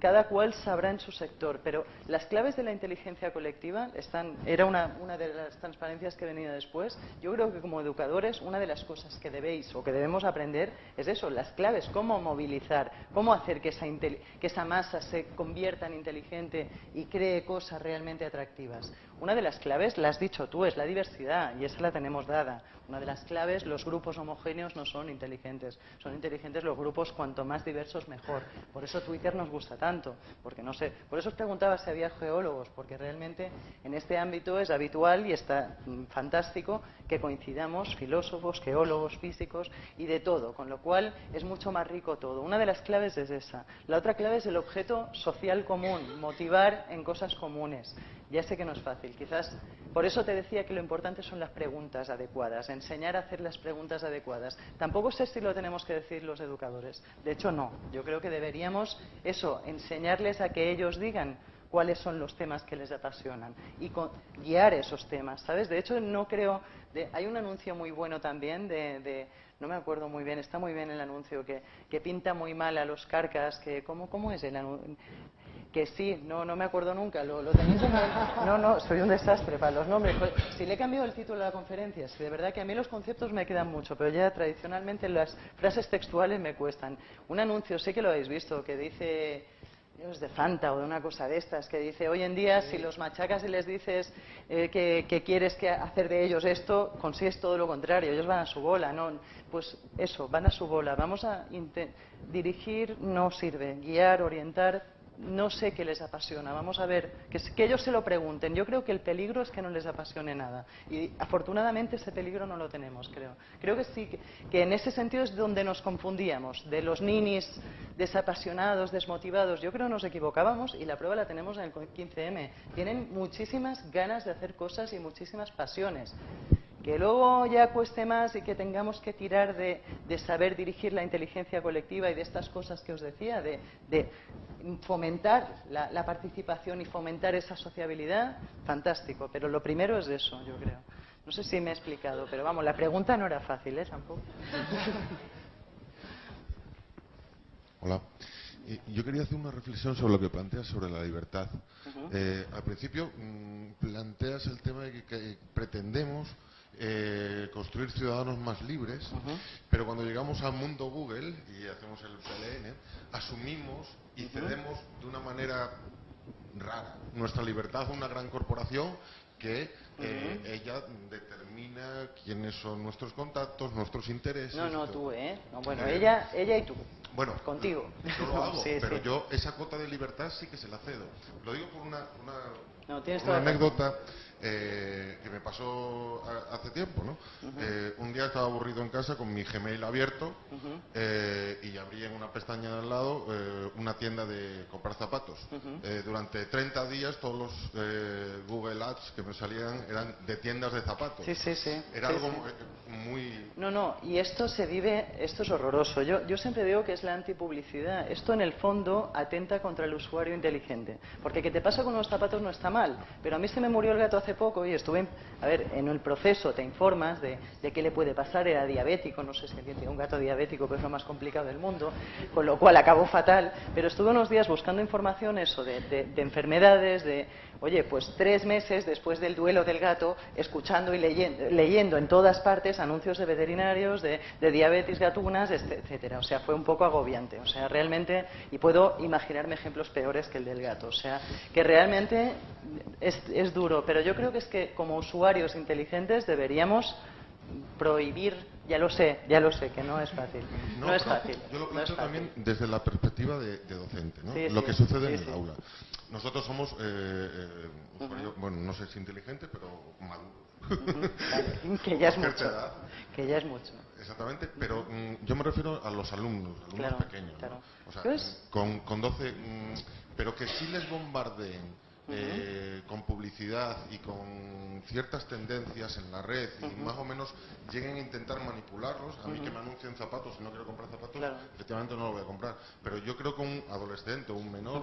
Cada cual sabrá en su sector, pero las claves de la inteligencia colectiva están, era una, de las transparencias que venía después. Yo creo que como educadores una de las cosas que debéis o que debemos aprender es eso, las claves, cómo movilizar, cómo hacer que esa, que esa masa se convierta en inteligente y cree cosas realmente atractivas. Una de las claves, la has dicho tú, es la diversidad y esa la tenemos dada. Una de las claves, los grupos homogéneos no son inteligentes, son inteligentes los grupos cuanto más diversos mejor. Por eso Twitter nos gusta tanto, porque no sé, por eso os preguntaba si había geólogos, porque realmente en este ámbito es habitual y está mm, fantástico que coincidamos filósofos, geólogos, físicos y de todo, con lo cual es mucho más rico todo. Una de las claves es esa. La otra clave es el objeto social común, motivar en cosas comunes. Ya sé que no es fácil, quizás por eso te decía que lo importante son las preguntas adecuadas, enseñar a hacer las preguntas adecuadas. Tampoco sé si lo tenemos que decir los educadores. De hecho, no. Yo creo que deberíamos eso, enseñarles a que ellos digan cuáles son los temas que les apasionan y guiar esos temas, ¿sabes? De hecho, no creo... hay un anuncio muy bueno también de, no me acuerdo muy bien, está muy bien el anuncio, que, que pinta muy mal a los carcas, que ¿cómo, cómo es el anuncio? Que sí, no, no me acuerdo nunca, lo, tenéis en No, no, soy un desastre para los nombres. Si le he cambiado el título a la conferencia, es de verdad que a mí los conceptos me quedan mucho, pero ya tradicionalmente las frases textuales me cuestan. Un anuncio, sé que lo habéis visto, que dice es de Fanta o de una cosa de estas, que dice, hoy en día si los machacas y les dices eh, que, quieres que hacer de ellos esto, consigues todo lo contrario, ellos van a su bola, ¿no? Pues eso, van a su bola. Vamos a dirigir, no sirve, guiar, orientar, no sé qué les apasiona. Vamos a ver, que, ellos se lo pregunten. Yo creo que el peligro es que no les apasione nada. Y afortunadamente ese peligro no lo tenemos, creo. Creo que sí, que, en ese sentido es donde nos confundíamos, de los ninis desapasionados, desmotivados. Yo creo que nos equivocábamos y la prueba la tenemos en el 15M. Tienen muchísimas ganas de hacer cosas y muchísimas pasiones que luego ya cueste más y que tengamos que tirar de, saber dirigir la inteligencia colectiva y de estas cosas que os decía, de, fomentar la, participación y fomentar esa sociabilidad, fantástico. Pero lo primero es eso, yo creo. No sé si me he explicado, pero vamos, la pregunta no era fácil, ¿eh? Tampoco. [LAUGHS] Hola. Yo quería hacer una reflexión sobre lo que planteas sobre la libertad. Eh, al principio mm, planteas el tema de que pretendemos eh, construir ciudadanos más libres, pero cuando llegamos al mundo Google y hacemos el PLN, asumimos y cedemos de una manera rara nuestra libertad a una gran corporación que eh, ella determina quiénes son nuestros contactos, nuestros intereses. No, no, tú, ¿eh? bueno, eh, ella, ella y tú. Bueno, contigo. Yo lo hago, [LAUGHS] pero yo esa cuota de libertad sí que se la cedo. Lo digo por una, una anécdota eh, que me pasó hace tiempo, ¿no? Eh, un día estaba aburrido en casa con mi Gmail abierto eh, y abrí en una pestaña al lado una tienda de comprar zapatos. durante 30 días todos los Google Ads que me salían eran de tiendas de zapatos. Sí, sí, sí. Era algo muy... No, no, y esto se vive, esto es horroroso. Yo, yo siempre digo que es la antipublicidad. Esto en el fondo atenta contra el usuario inteligente. Porque que te pasa con unos zapatos no está mal, pero a mí se me murió el gato hace poco y estuve, a ver, en el proceso te informas de, qué le puede pasar, era diabético, no sé si tiene un gato diabético, que es lo más complicado del mundo, con lo cual acabó fatal, pero estuve unos días buscando información eso de, de enfermedades, de, oye, pues tres meses después del duelo del gato, escuchando y leyendo, leyendo en todas partes anuncios de veterinarios, de, de diabetes gatunas, etcétera. O sea, fue un poco agobiante. O sea, realmente, y puedo imaginarme ejemplos peores que el del gato. O sea, que realmente es, es duro, pero yo creo que es que como usuarios inteligentes deberíamos prohibir, ya lo sé, ya lo sé, que no es fácil. No, es fácil. Yo lo planteo también desde la perspectiva de, docente, ¿no? lo que sucede en el aula. Nosotros somos, eh, eh, bueno, no sé si inteligente, pero maduro. [LAUGHS] que ya es mucho. Que ya es mucho. Exactamente, pero mm, yo me refiero a los alumnos, alumnos pequeños. O sea, con, con 12, mm, pero que sí les bombardeen eh, con publicidad y con ciertas tendencias en la red y más o menos lleguen a intentar manipularlos, a mí que me anuncien zapatos y no quiero comprar zapatos, efectivamente no lo voy a comprar. Pero yo creo que un adolescente o un menor,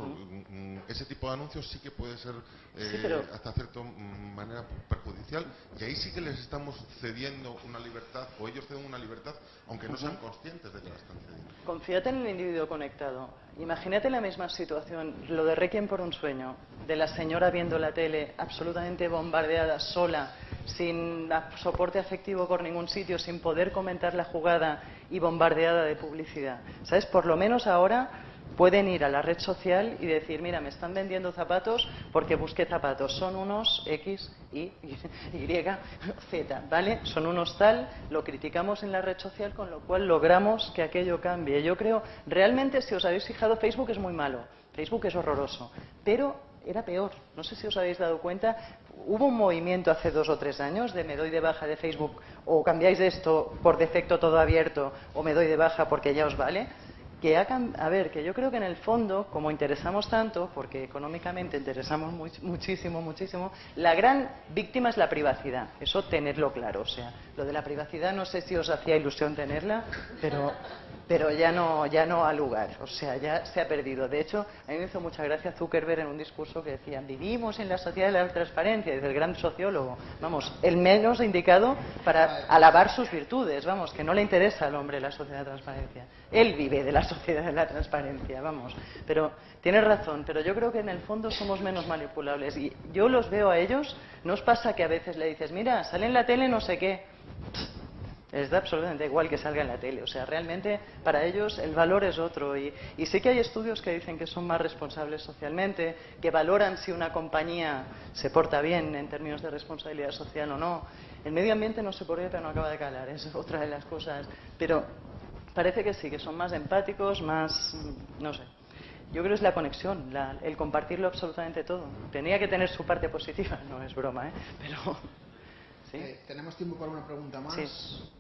ese tipo de anuncios sí que puede ser eh, hasta cierta manera perjudicial. Y ahí sí que les estamos cediendo una libertad o ellos ceden una libertad aunque no sean conscientes de que la están cediendo. Confíate en el individuo conectado. Imagínate la misma situación, lo de Requiem por un sueño, de la señora viendo la tele absolutamente bombardeada, sola, sin soporte afectivo por ningún sitio, sin poder comentar la jugada y bombardeada de publicidad. ¿Sabes? Por lo menos ahora pueden ir a la red social y decir, mira, me están vendiendo zapatos porque busqué zapatos. Son unos X, Y, [LAUGHS] Y, Z, ¿vale? Son unos tal, lo criticamos en la red social, con lo cual logramos que aquello cambie. Yo creo, realmente, si os habéis fijado, Facebook es muy malo. Facebook es horroroso. Pero era peor. No sé si os habéis dado cuenta. Hubo un movimiento hace dos o tres años de me doy de baja de Facebook o cambiáis esto por defecto todo abierto o me doy de baja porque ya os vale que a ver, que yo creo que en el fondo, como interesamos tanto, porque económicamente interesamos muchísimo, muchísimo, la gran víctima es la privacidad. Eso tenerlo claro. O sea, lo de la privacidad no sé si os hacía ilusión tenerla, pero pero ya no, ya no ha lugar, o sea, ya se ha perdido. De hecho, a mí me hizo mucha gracia Zuckerberg en un discurso que decía, vivimos en la sociedad de la transparencia, dice el gran sociólogo, vamos, el menos indicado para alabar sus virtudes, vamos, que no le interesa al hombre la sociedad de la transparencia. Él vive de la sociedad de la transparencia, vamos. Pero tiene razón, pero yo creo que en el fondo somos menos manipulables. Y yo los veo a ellos, ¿no os pasa que a veces le dices, mira, sale en la tele no sé qué? Les da absolutamente igual que salga en la tele. O sea, realmente para ellos el valor es otro. Y, y sí que hay estudios que dicen que son más responsables socialmente, que valoran si una compañía se porta bien en términos de responsabilidad social o no. El medio ambiente no sé por qué, pero no acaba de calar. Es otra de las cosas. Pero parece que sí, que son más empáticos, más. no sé. Yo creo que es la conexión, el compartirlo absolutamente todo. Tenía que tener su parte positiva, [LAUGHS] no es broma, ¿eh? Pero. [LAUGHS] ¿sí? Eh, ¿Tenemos tiempo para una pregunta más? Sí.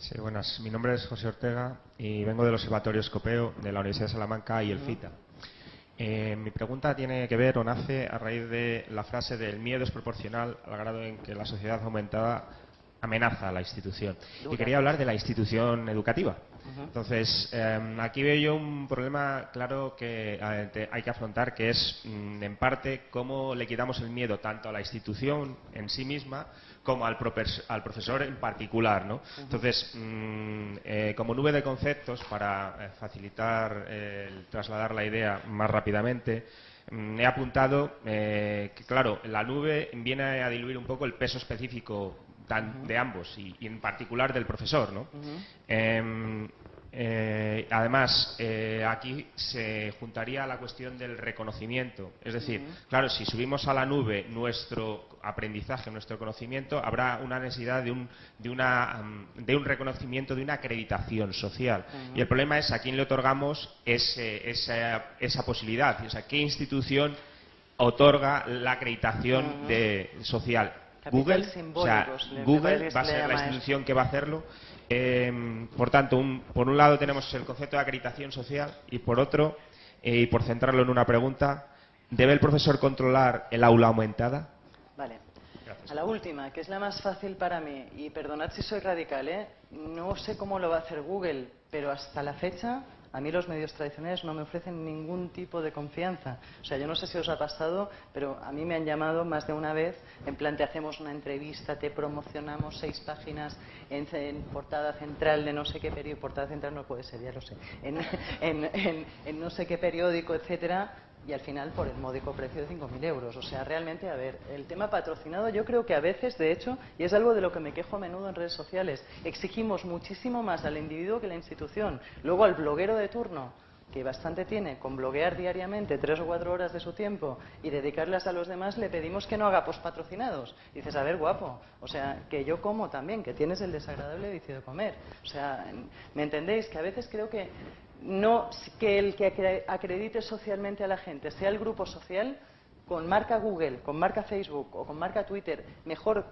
Sí, buenas. Mi nombre es José Ortega y vengo del Observatorio Escopeo de la Universidad de Salamanca y el FITA. Eh, mi pregunta tiene que ver o nace a raíz de la frase del miedo es proporcional al grado en que la sociedad aumentada amenaza a la institución. Y quería hablar de la institución educativa. Entonces, em, aquí veo yo un problema claro que eh, hay que afrontar, que es, mm, en parte, cómo le quitamos el miedo tanto a la institución en sí misma como al, profesor en particular. ¿no? Entonces, mm, eh, como nube de conceptos, para eh, facilitar trasladar la idea más rápidamente, mm, he apuntado que, claro, la nube viene a diluir un poco el peso específico de ambos y, en particular del profesor. ¿no? Eh, además, eh, aquí se juntaría la cuestión del reconocimiento. Es decir, claro, si subimos a la nube nuestro aprendizaje, nuestro conocimiento, habrá una necesidad de un, de una, mm, de un reconocimiento, de una acreditación social. Y el problema es a quién le otorgamos esa, esa, posibilidad. O sea, ¿qué institución otorga la acreditación de, social? Google, o sea, Google va a ser la institución que va a hacerlo Em, por tanto, por un lado tenemos el concepto de acreditación social y por otro, eh, y por centrarlo en una pregunta, ¿debe el profesor controlar el aula aumentada? Vale. A la última, que es la más fácil para mí, y perdonad si soy radical, ¿eh? no sé cómo lo va a hacer Google, pero hasta la fecha a mí los medios tradicionales no me ofrecen ningún tipo de confianza. O sea, yo no sé si os ha pasado, pero a mí me han llamado más de una vez, en plan te hacemos una entrevista, te promocionamos seis páginas en, portada central de no sé qué periódico, portada central no puede ser, ya lo sé, en, [LAUGHS] no sé qué periódico, etcétera, y al final por el módico precio de 5.000 euros. O sea, realmente, a ver, el tema patrocinado yo creo que a veces, de hecho, y es algo de lo que me quejo a menudo en redes sociales, exigimos muchísimo más al individuo que a la institución. Luego al bloguero de turno, que bastante tiene con bloguear diariamente tres o cuatro horas de su tiempo y dedicarlas a los demás, le pedimos que no haga patrocinados dices, a ver, guapo, o sea, que yo como también, que tienes el desagradable vicio de comer. O sea, ¿me entendéis? Que a veces creo que no que el que acredite socialmente a la gente sea el grupo social con marca Google, con marca Facebook o con marca Twitter, mejor,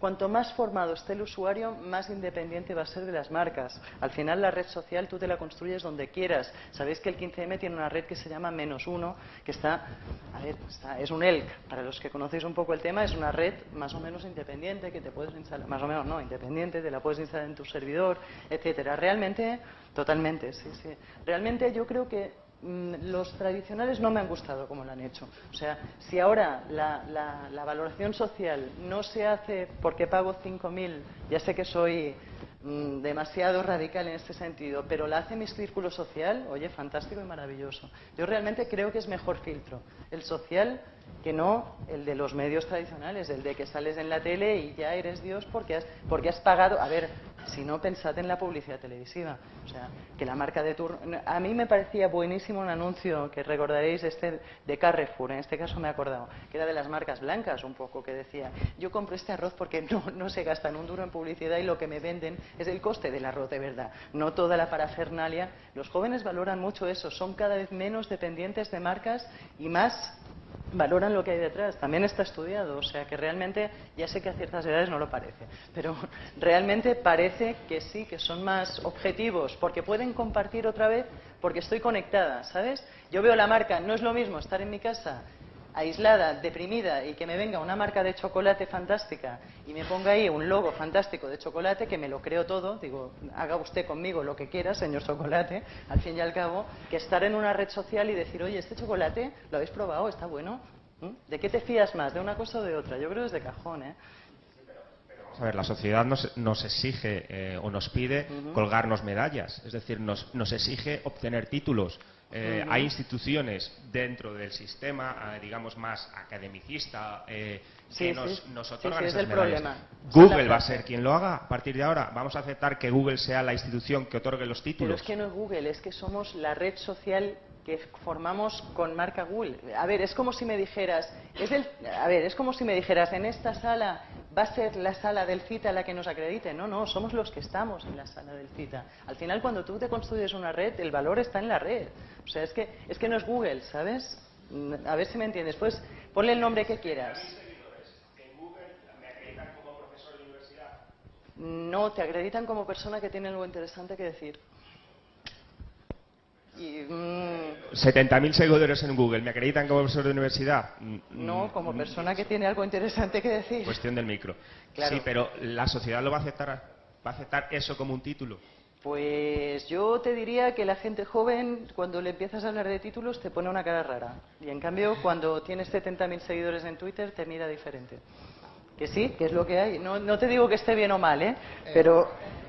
cuanto más formado esté el usuario, más independiente va a ser de las marcas. Al final la red social tú te la construyes donde quieras. Sabéis que el 15M tiene una red que se llama Menos Uno, que está, a ver, es un ELK. Para los que conocéis un poco el tema, es una red más o menos independiente que te puedes instalar, más o menos no, independiente, te la puedes instalar en tu servidor, etcétera. Realmente, totalmente, sí, sí. Realmente yo creo que Mm, los tradicionales no me han gustado como lo han hecho. O sea, si ahora la, valoración social no se hace porque pago 5.000, ya sé que soy mm, demasiado radical en este sentido, pero la hace mi círculo social, oye, fantástico y maravilloso. Yo realmente creo que es mejor filtro el social que no el de los medios tradicionales, el de que sales en la tele y ya eres Dios porque has, porque has pagado. A ver, si no pensad en la publicidad televisiva. O sea, que la marca de turno. A mí me parecía buenísimo un anuncio que recordaréis este de Carrefour, en este caso me he acordado, que era de las marcas blancas un poco, que decía: Yo compro este arroz porque no, no se gastan un duro en publicidad y lo que me venden es el coste del arroz de verdad, no toda la parafernalia. Los jóvenes valoran mucho eso, son cada vez menos dependientes de marcas y más valoran lo que hay detrás. También está estudiado, o sea que realmente, ya sé que a ciertas edades no lo parece, pero [LAUGHS] realmente parece que sí, que son más objetivos, porque pueden compartir otra vez, porque estoy conectada, ¿sabes? Yo veo la marca, no es lo mismo estar en mi casa aislada, deprimida y que me venga una marca de chocolate fantástica y me ponga ahí un logo fantástico de chocolate, que me lo creo todo, digo, haga usted conmigo lo que quiera, señor chocolate, [LAUGHS] al fin y al cabo, que estar en una red social y decir, oye, este chocolate lo habéis probado, está bueno. ¿Mm? ¿De qué te fías más? ¿De una cosa o de otra? Yo creo que es de cajón, ¿eh? A ver, la sociedad nos, exige eh, o nos pide colgarnos medallas, es decir, nos, nos exige obtener títulos. Eh, hay instituciones dentro del sistema, eh, digamos, más academicista, eh, que nos, otorgan esas medallas. Google va a ser quien lo haga a partir de ahora. Vamos a aceptar que Google sea la institución que otorgue los títulos. Pero es que no es Google, es que somos la red social que formamos con marca Google. A ver, es como si me dijeras, es el, a ver, es como si me dijeras, en esta sala va a ser la sala del CITA la que nos acredite. No, no, somos los que estamos en la sala del CITA. Al final, cuando tú te construyes una red, el valor está en la red. O sea, es que, es que no es Google, ¿sabes? A ver si me entiendes. Pues ponle el nombre que quieras. No, te acreditan como persona que tiene algo interesante que decir. Y, 70.000 mm, seguidores en Google, ¿me acreditan como profesor de universidad? Mm, no, como mm, persona que tiene algo interesante que decir. Cuestión del micro. Sí, pero ¿la sociedad lo va a aceptar? ¿Va a aceptar eso como un título? Pues yo te diría que la gente joven, cuando le empiezas a hablar de títulos, te pone una cara rara. Y en cambio, cuando tienes 70.000 seguidores en Twitter, te mira diferente. Que sí, que es lo que hay. No, no te digo que esté bien o mal, ¿eh? Pero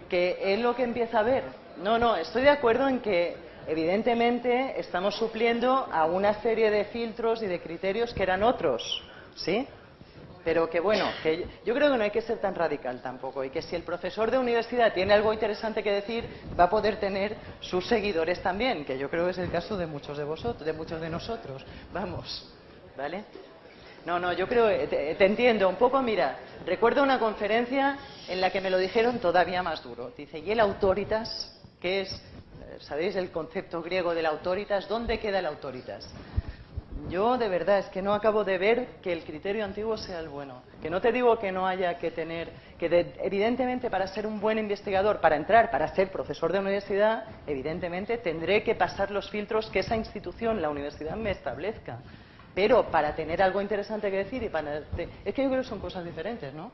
que es lo que empieza a ver. No, no, estoy de acuerdo en que evidentemente estamos supliendo a una serie de filtros y de criterios que eran otros, ¿sí? Pero que bueno, que yo creo que no hay que ser tan radical tampoco y que si el profesor de universidad tiene algo interesante que decir, va a poder tener sus seguidores también, que yo creo que es el caso de muchos de vosotros, de muchos de nosotros. Vamos, ¿vale? No, no, yo creo, te, te, entiendo un poco, mira, recuerdo una conferencia en la que me lo dijeron todavía más duro. Dice, ¿y el autoritas? ¿Qué es ¿sabéis el concepto griego del autoritas? ¿Dónde queda el autoritas? Yo de verdad es que no acabo de ver que el criterio antiguo sea el bueno. Que no te digo que no haya que tener, que evidentemente para ser un buen investigador, para entrar, para ser profesor de universidad, evidentemente tendré que pasar los filtros que esa institución, la universidad, me establezca. Pero para tener algo interesante que decir y para... Es que yo creo que son cosas diferentes, ¿no?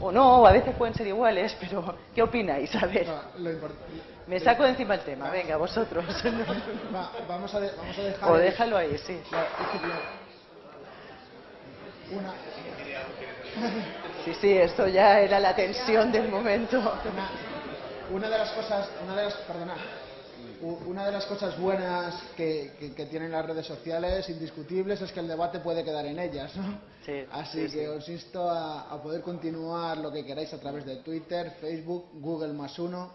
O, no, o a veces pueden ser iguales, pero ¿qué opináis? A ver. Me saco de encima el tema, venga, vosotros. [LAUGHS] vamos, a dejar. O déjalo ahí, sí. Sí, sí, esto ya era la tensión del momento. Una, de las cosas, una de las, perdona, una de las cosas buenas que, tienen las redes sociales, indiscutibles, es que el debate puede quedar en ellas. ¿no? Así que os insto a, poder continuar lo que queráis a través de Twitter, Facebook, Google más uno.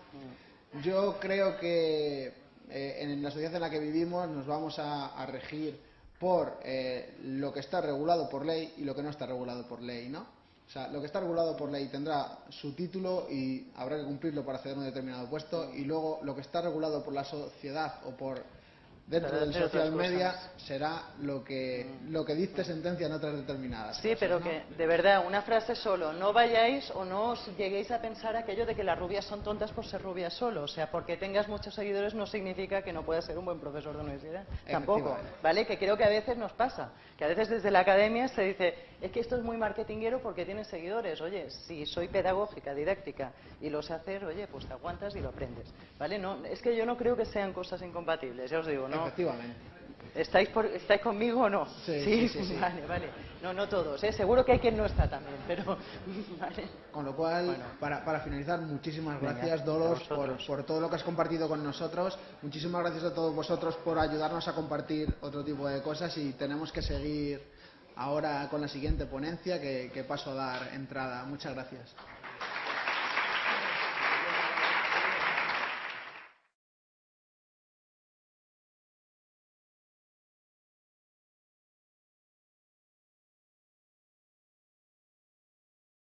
Mm. Yo creo que eh, en la sociedad en la que vivimos nos vamos a, regir por eh, lo que está regulado por ley y lo que no está regulado por ley, ¿no? O sea, lo que está regulado por ley tendrá su título y habrá que cumplirlo para acceder a un determinado puesto. Y luego lo que está regulado por la sociedad o por dentro del social media será lo que, mm. lo que dicte sentencia en otras determinadas. Sí, pero que, de verdad, una frase solo, no vayáis o no os lleguéis a pensar aquello de que las rubias son tontas por ser rubias solo. O sea, porque tengas muchos seguidores no significa que no puedas ser un buen profesor de universidad. Tampoco, ¿vale? Que creo que a veces nos pasa, que a veces desde la academia se dice, es que esto es muy marketinguero porque tienes seguidores. Oye, si soy pedagógica, didáctica y lo sé hacer, oye, pues te aguantas y lo aprendes, ¿vale? No, es que yo no creo que sean cosas incompatibles, ya os digo, ¿no? Efectivamente. ¿Estáis, por, ¿Estáis conmigo o no? Sí, sí, sí, Vale, vale. No, no todos, ¿eh? Seguro que hay quien no está también, pero... [LAUGHS] Vale. Con lo cual, para, para, finalizar, muchísimas gracias, Dolos, por, por, todo lo que has compartido con nosotros. Muchísimas gracias a todos vosotros por ayudarnos a compartir otro tipo de cosas y tenemos que seguir ahora con la siguiente ponencia que, que paso a dar entrada. Muchas gracias.